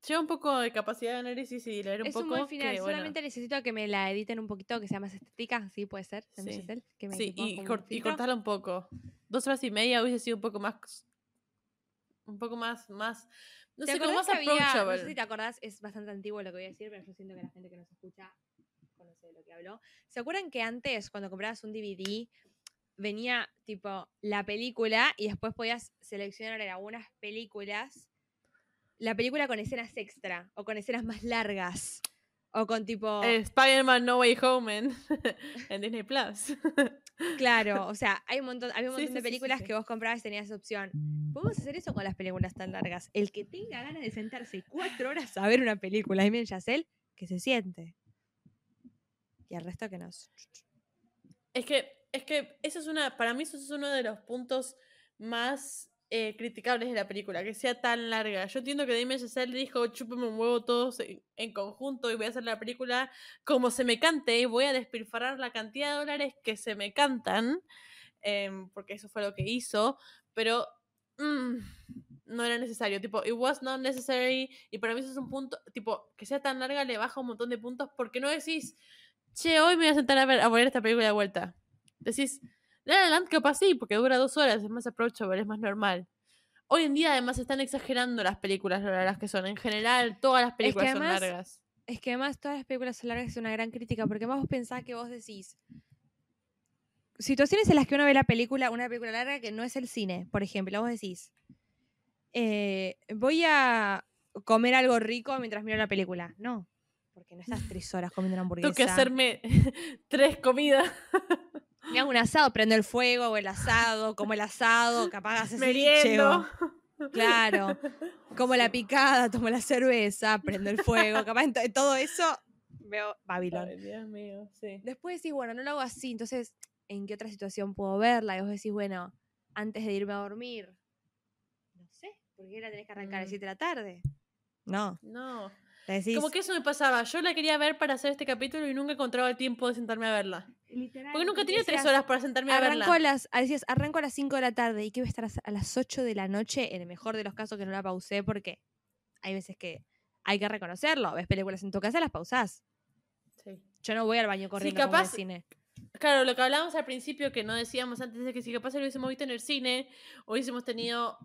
Lleva un poco de capacidad de análisis y leer un es poco. un buen final. que, bueno, Solamente necesito que me la editen un poquito, que sea más estética. Sí, puede ser. Sí. Giselle, que me Sí, ponga y, cort- cortarla un poco. Dos horas y media hubiese sido un poco más. Un poco más. más no ¿Te sé, como más que había- approachable. No sé si te acordás, es bastante antiguo lo que voy a decir, pero yo siento que la gente que nos escucha conoce de lo que hablo. ¿Se acuerdan que antes, cuando comprabas un DVD, venía tipo la película y después podías seleccionar algunas películas la película con escenas extra o con escenas más largas o con tipo Eh, Spider-Man No Way Home en, en Disney Plus. claro, o sea, hay un montón, había un montón sí, de sí, películas sí. que vos comprabas y tenías esa opción. Podemos hacer eso con las películas tan largas. El que tenga ganas de sentarse cuatro horas a ver una película y bien Yacel, que se siente. Y al resto que nos. Es que, es que eso es una, para mí eso es uno de los puntos más eh, criticables de la película, que sea tan larga. Yo entiendo que Damien Chazelle dijo, chúpeme un huevo todos en, en conjunto y voy a hacer la película como se me cante y voy a despilfarrar la cantidad de dólares que se me cantan, em, porque eso fue lo que hizo, pero mm, no era necesario, tipo, it was not necessary y para mí eso es un punto, tipo, que sea tan larga le baja un montón de puntos porque no decís, che, hoy me voy a sentar a ver, a ver esta película de vuelta. Decís, La La Land capaz sí, porque dura dos horas, es más approachable, es más normal. Hoy en día además están exagerando las películas lo largas que son. En general, todas las películas además- son largas. Es que además todas las películas son largas es una gran crítica, porque más vos pensás que vos decís. Situaciones en las que uno ve la película, una película larga que no es el cine, por ejemplo, vos decís. eh, voy a comer algo rico mientras miro la película. No, porque no estás tres horas comiendo una hamburguesa. Tengo que hacerme tres comidas. Me hago un asado, prendo el fuego o el asado, como el asado, capaz haces Meriendo. Claro. Como la picada, tomo la cerveza, prendo el fuego, capaz en to- todo eso veo Babylon. Ay, Dios mío, sí. Después decís, bueno, no lo hago así, entonces, ¿en qué otra situación puedo verla? Y vos decís, bueno, antes de irme a dormir, no sé, ¿por qué la tenés que arrancar a las Mm. 7 de la tarde? No, No. decís, Como que eso me pasaba. Yo la quería ver para hacer este capítulo y nunca encontraba el tiempo de sentarme a verla. Literal, Porque nunca tenía tres decías, horas para sentarme a Arranco a verla. las, ah, decías, arranco a las 5 de la tarde y que voy a estar a- las 8 de la noche, en el mejor de los casos que no la pausé porque hay veces que hay que reconocerlo, ves películas en tu casa, las pausás. Sí. Yo no voy al baño corriendo como en el capaz- cine. Claro, lo que hablábamos al principio, que no decíamos antes de que si capaz lo hubiésemos visto en el cine, hubiésemos tenido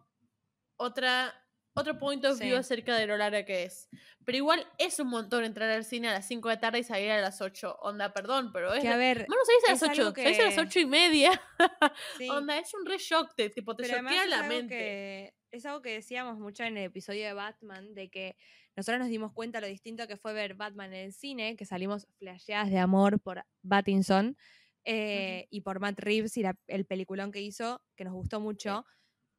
otra, otro point of view Sí. acerca de lo larga que es. Pero igual es un montón entrar al cine a las 5 de la tarde y salir a las 8. Onda, perdón, pero es. Que a ver, Bueno, salís a las algo 8, salís a las que- 8 y media. sí, Onda, es un re shock, te, tipo, te choquea la mente. que- es algo que decíamos mucho en el episodio de Batman, de que nosotros nos dimos cuenta lo distinto que fue ver Batman en el cine, que salimos flasheadas de amor por Pattinson eh, y por Matt Reeves y la- el peliculón que hizo, que nos gustó mucho.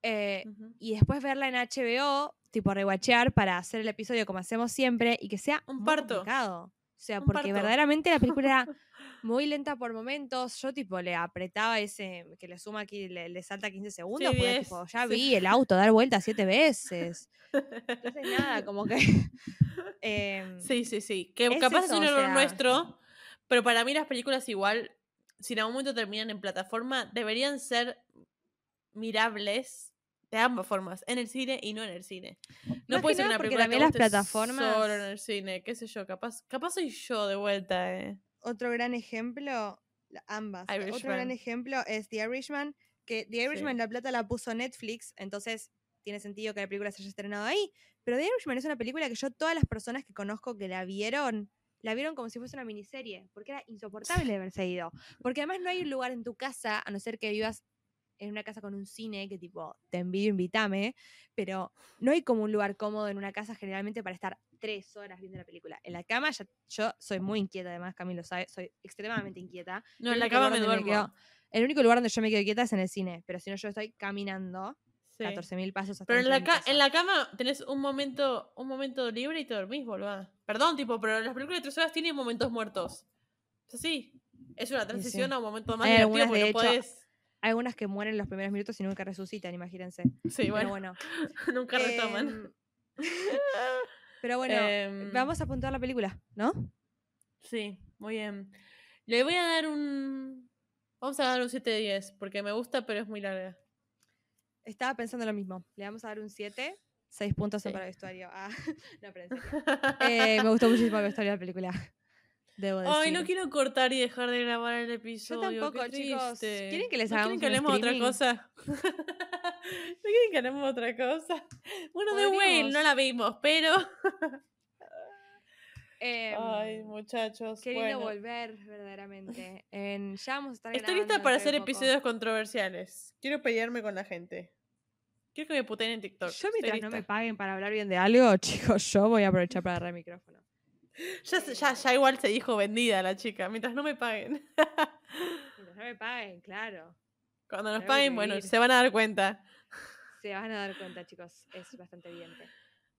Eh, y después verla en HBO, tipo rewatchear para hacer el episodio como hacemos siempre y que sea Un parto. complicado. O sea, Un porque parto. verdaderamente la película era muy lenta por momentos. Yo tipo le apretaba ese que le suma aquí, le, le salta 15 segundos, porque 10, tipo, ya sí. vi el auto dar vuelta siete veces. Entonces nada, como que em, Sí, sí, sí. Que Es capaz eso, es un o error sea- nuestro, pero para mí las películas igual, si en algún momento terminan en plataforma, deberían ser mirables de ambas formas, en el cine y no en el cine. No Más puede ser una porque película que las plataformas- solo en el cine, qué sé yo, capaz, capaz soy yo de vuelta, eh. otro gran ejemplo, ambas. Otro gran ejemplo es The Irishman, que The Irishman la plata la puso Netflix, entonces tiene sentido que la película se haya estrenado ahí. Pero The Irishman es una película que yo, todas las personas que conozco que la vieron, la vieron como si fuese una miniserie, porque era insoportable haberse ido. Porque además no hay un lugar en tu casa, a no ser que vivas en una casa con un cine, que tipo, te envío, invítame, pero no hay como un lugar cómodo en una casa generalmente para estar tres horas viendo la película. En la cama ya- yo soy muy inquieta, además Camilo sabe, soy extremadamente inquieta. No, en la cama me duermo. quedo- el único lugar donde yo me quedo quieta es en el cine, pero si no yo estoy caminando Sí. 14.000 pasos hasta Pero en la, ca- en la cama tenés un momento, un momento libre y te dormís, boludo. Perdón, tipo, pero las películas de tres horas tienen momentos muertos. Es así. Es una transición a un momento más Hay divertido porque de no hecho, podés. Hay algunas que mueren en los primeros minutos y nunca resucitan, imagínense. Sí, Pero bueno, bueno. nunca retoman. Em, pero bueno, Em, vamos a apuntar la película, ¿no? Sí, muy bien. Le voy a dar un. Vamos a dar un 7 de 10, porque me gusta, pero es muy larga. Estaba pensando lo mismo. Le vamos a dar un 7. 6 puntos Sí. para el vestuario. Ah, no, pero en serio. Eh, me gustó muchísimo el vestuario de la pelíula. Debo decir. Ay, no quiero cortar y dejar de grabar el Yo episodio. qué tampoco, chicos. ¿Quieren que les ¿No hagamos quieren que un hablemos otra streaming? cosa? ¿No quieren que hablemos otra cosa? Bueno, The Whale no la vimos, pero. Em, Ay, muchachos. Qué lindo bueno. volver, verdaderamente. En- ya vamos a estar Estoy lista para hacer de episodios controversiales. Quiero pelearme con la gente. Quiero que me puteen en TikTok. Yo mientras no me paguen para hablar bien de algo, chicos, yo voy a aprovechar para agarrar el micrófono. Ya, ya, ya igual se dijo vendida la chica, mientras no me paguen. Mientras no me paguen, claro. Cuando nos paguen, bueno, se van a dar cuenta. Se van a dar cuenta, chicos. Es bastante evidente.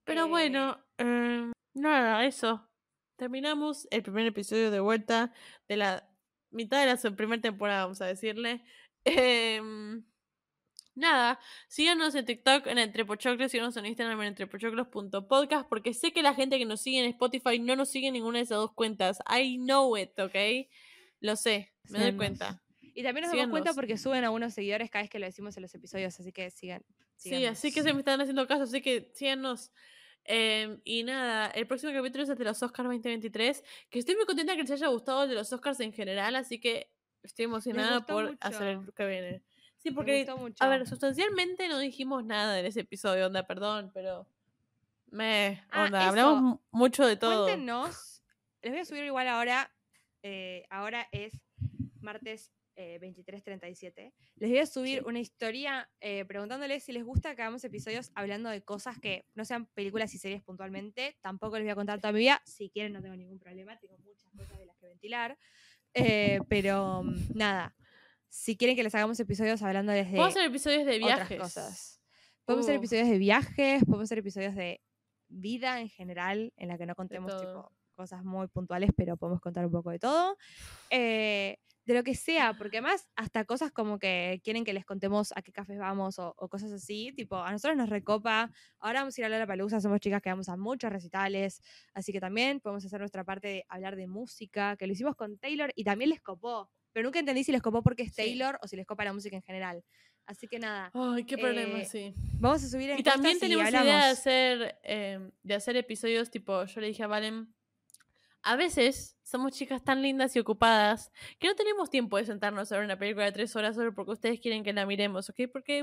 Pero Eh, bueno, em, nada, eso. Terminamos el primer episodio de vuelta de la mitad de la primera temporada, vamos a decirle. Em, nada, síganos en TikTok en Entrepochoclos, síganos en Instagram en entrepochoclos.podcast, porque sé que la gente que nos sigue en Spotify no nos sigue en ninguna de esas dos cuentas. I know it, ¿ok? Lo sé, me doy cuenta. Y también nos damos cuenta porque suben algunos seguidores cada vez que lo decimos en los episodios, así que sigan. Sí, así que se me están haciendo caso, así que síganos. Em, y nada, el próximo capítulo es el de los Oscars 2023, que estoy muy contenta que les haya gustado el de los Oscars en general, así que estoy emocionada por hacer el que viene. Sí, porque, mucho. a ver, sustancialmente no dijimos nada en ese episodio, onda, perdón, pero... Me, Ah, onda, eso. hablamos mu- mucho de todo. Cuéntenos. Les voy a subir igual ahora. eh, ahora es martes eh, 23.37. Les voy a subir Sí. una historia eh, preguntándoles si les gusta que hagamos episodios hablando de cosas que no sean películas y series puntualmente. Tampoco les voy a contar toda mi vida. Si quieren, no tengo ningún problema. Tengo muchas cosas de las que ventilar. Eh, pero mm, nada. Si quieren que les hagamos episodios hablándoles de Podemos hacer episodios de otras viajes. cosas. Podemos hacer Uh. episodios de viajes, podemos hacer episodios de vida en general, en la que no contemos tipo, cosas muy puntuales, pero podemos contar un poco de todo. Eh, de lo que sea, porque además hasta cosas como que quieren que les contemos a qué cafés vamos o, o cosas así, tipo, a nosotros nos recopa. Ahora vamos a ir a la Palusa, somos chicas que vamos a muchos recitales, así que también podemos hacer nuestra parte de hablar de música, que lo hicimos con Taylor y también les copó. Pero nunca entendí si les copó porque es Sí. Taylor o si les copa la música en general. Así que nada, Ay, qué problema, Eh, sí. Vamos a subir Y encuestas también tenemos idea de hacer, eh, de hacer episodios tipo, yo le dije a Valen, a veces somos chicas tan lindas y ocupadas que no tenemos tiempo de sentarnos a ver una película de tres horas solo porque ustedes quieren que la miremos, ¿ok? Porque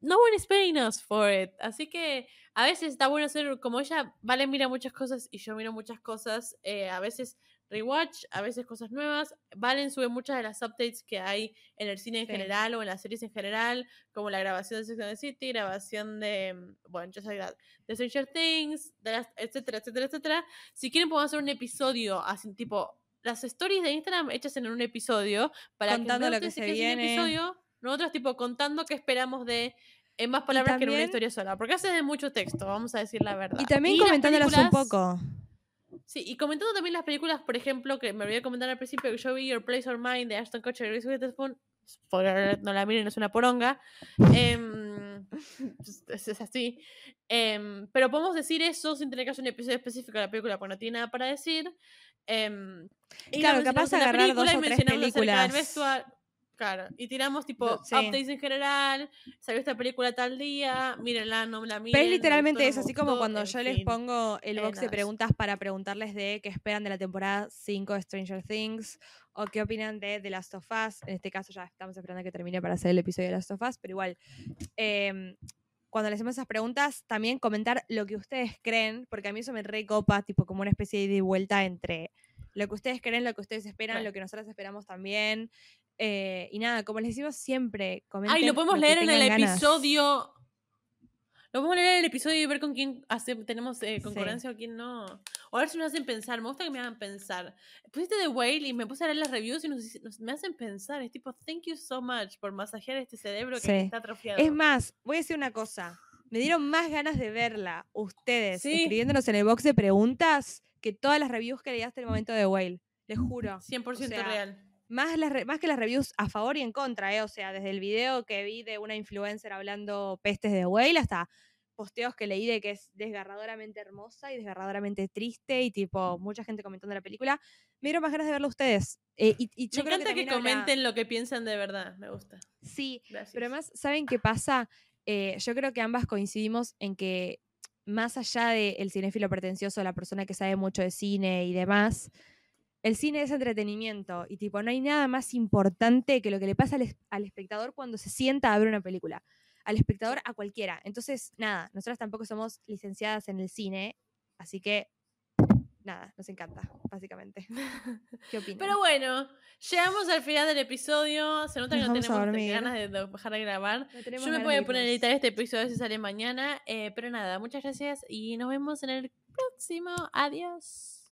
no one is paying us for it. Así que a veces está bueno hacer, como ella, Vale mira muchas cosas y yo miro muchas cosas, eh, a veces rewatch, a veces cosas nuevas. Valen sube muchas de las updates que hay en el cine en Sí. general o en las series en general, como la grabación de Sex and the City, grabación de, mm, bueno, just like that, de Stranger Things, de las- etcétera, etcétera, etcétera. Si quieren podemos hacer un episodio así, tipo, las stories de Instagram hechas en un episodio para Contando que lo que se viene. episodio, nosotros tipo contando qué esperamos de en más palabras que en una también- historia sola, porque hace de mucho texto, vamos a decir la verdad. Y también las comentándolas un poco. Sí, y comentando también las películas, por ejemplo, que me olvidé de comentar al principio, que yo vi Your Place or Mine de Ashton Kutcher y Reese Witherspoon. Spoiler no la miren, es una poronga. Em, es, es así. Em, pero podemos decir eso sin tener que hacer un episodio específico de la película, porque no tiene nada para decir. Em, y Claro, la capaz la agarrar dos o tres del películas. Claro, y tiramos tipo sí. updates en general, salió esta película tal día, mírenla, no me la miren. Pero es me literalmente gustó, me así como cuando yo les fin. pongo el Eh, box de preguntas para preguntarles de qué esperan de la temporada 5 de Stranger Things o qué opinan de The Last of Us. En este caso ya estamos esperando a que termine para hacer el episodio de The Last of Us, pero igual, em, cuando les hacemos esas preguntas, también comentar lo que ustedes creen, porque a mí eso me recopa, tipo como una especie de vuelta entre lo que ustedes creen, lo que ustedes esperan, Right. lo que nosotros esperamos también. Eh, y nada, como les decimos siempre, comenten. Ay, lo podemos que leer en el ganas. episodio. Lo podemos leer en el episodio y ver con quién hace- tenemos eh, Sí. concordancia o quién no. O a ver si nos hacen pensar. Me gusta que me hagan pensar. Pusiste The Whale y me puse a leer las reviews y nos, nos- me hacen pensar. Es tipo, thank you so much por masajear este cerebro que Sí. está atrofiado. Es más, voy a decir una cosa. Me dieron más ganas de verla ustedes Sí. escribiéndonos en el box de preguntas que todas las reviews que leí hasta el momento de Whale. Les juro. 100% o sea, real. Más, las re- más que las reviews a favor y en contra, ¿eh? O sea, desde el video que vi de una influencer hablando pestes de Whale hasta posteos que leí de que es desgarradoramente hermosa y desgarradoramente triste y tipo mucha gente comentando la película. Me dieron más ganas de verla ustedes. Eh, y, y yo me creo encanta que, comenten lo que piensan de verdad. Me gusta. Sí, Gracias. pero además, ¿saben qué pasa? Eh, yo creo que ambas coincidimos en que más allá del cinéfilo pretencioso, la persona que sabe mucho de cine y demás, el cine es entretenimiento y tipo, no hay nada más importante que lo que le pasa al, es- al espectador cuando se sienta a ver una película. Al espectador, a cualquiera. Entonces, nada, nosotras tampoco somos licenciadas en el cine, así que, nada, nos encanta, básicamente. ¿Qué opinan? Pero bueno, llegamos al final del episodio. Se nota que Nos no tenemos ganas de de dejar de grabar. No Yo me a poner a editar este episodio si sale mañana. eh, pero nada, muchas gracias y nos vemos en el próximo. Adiós.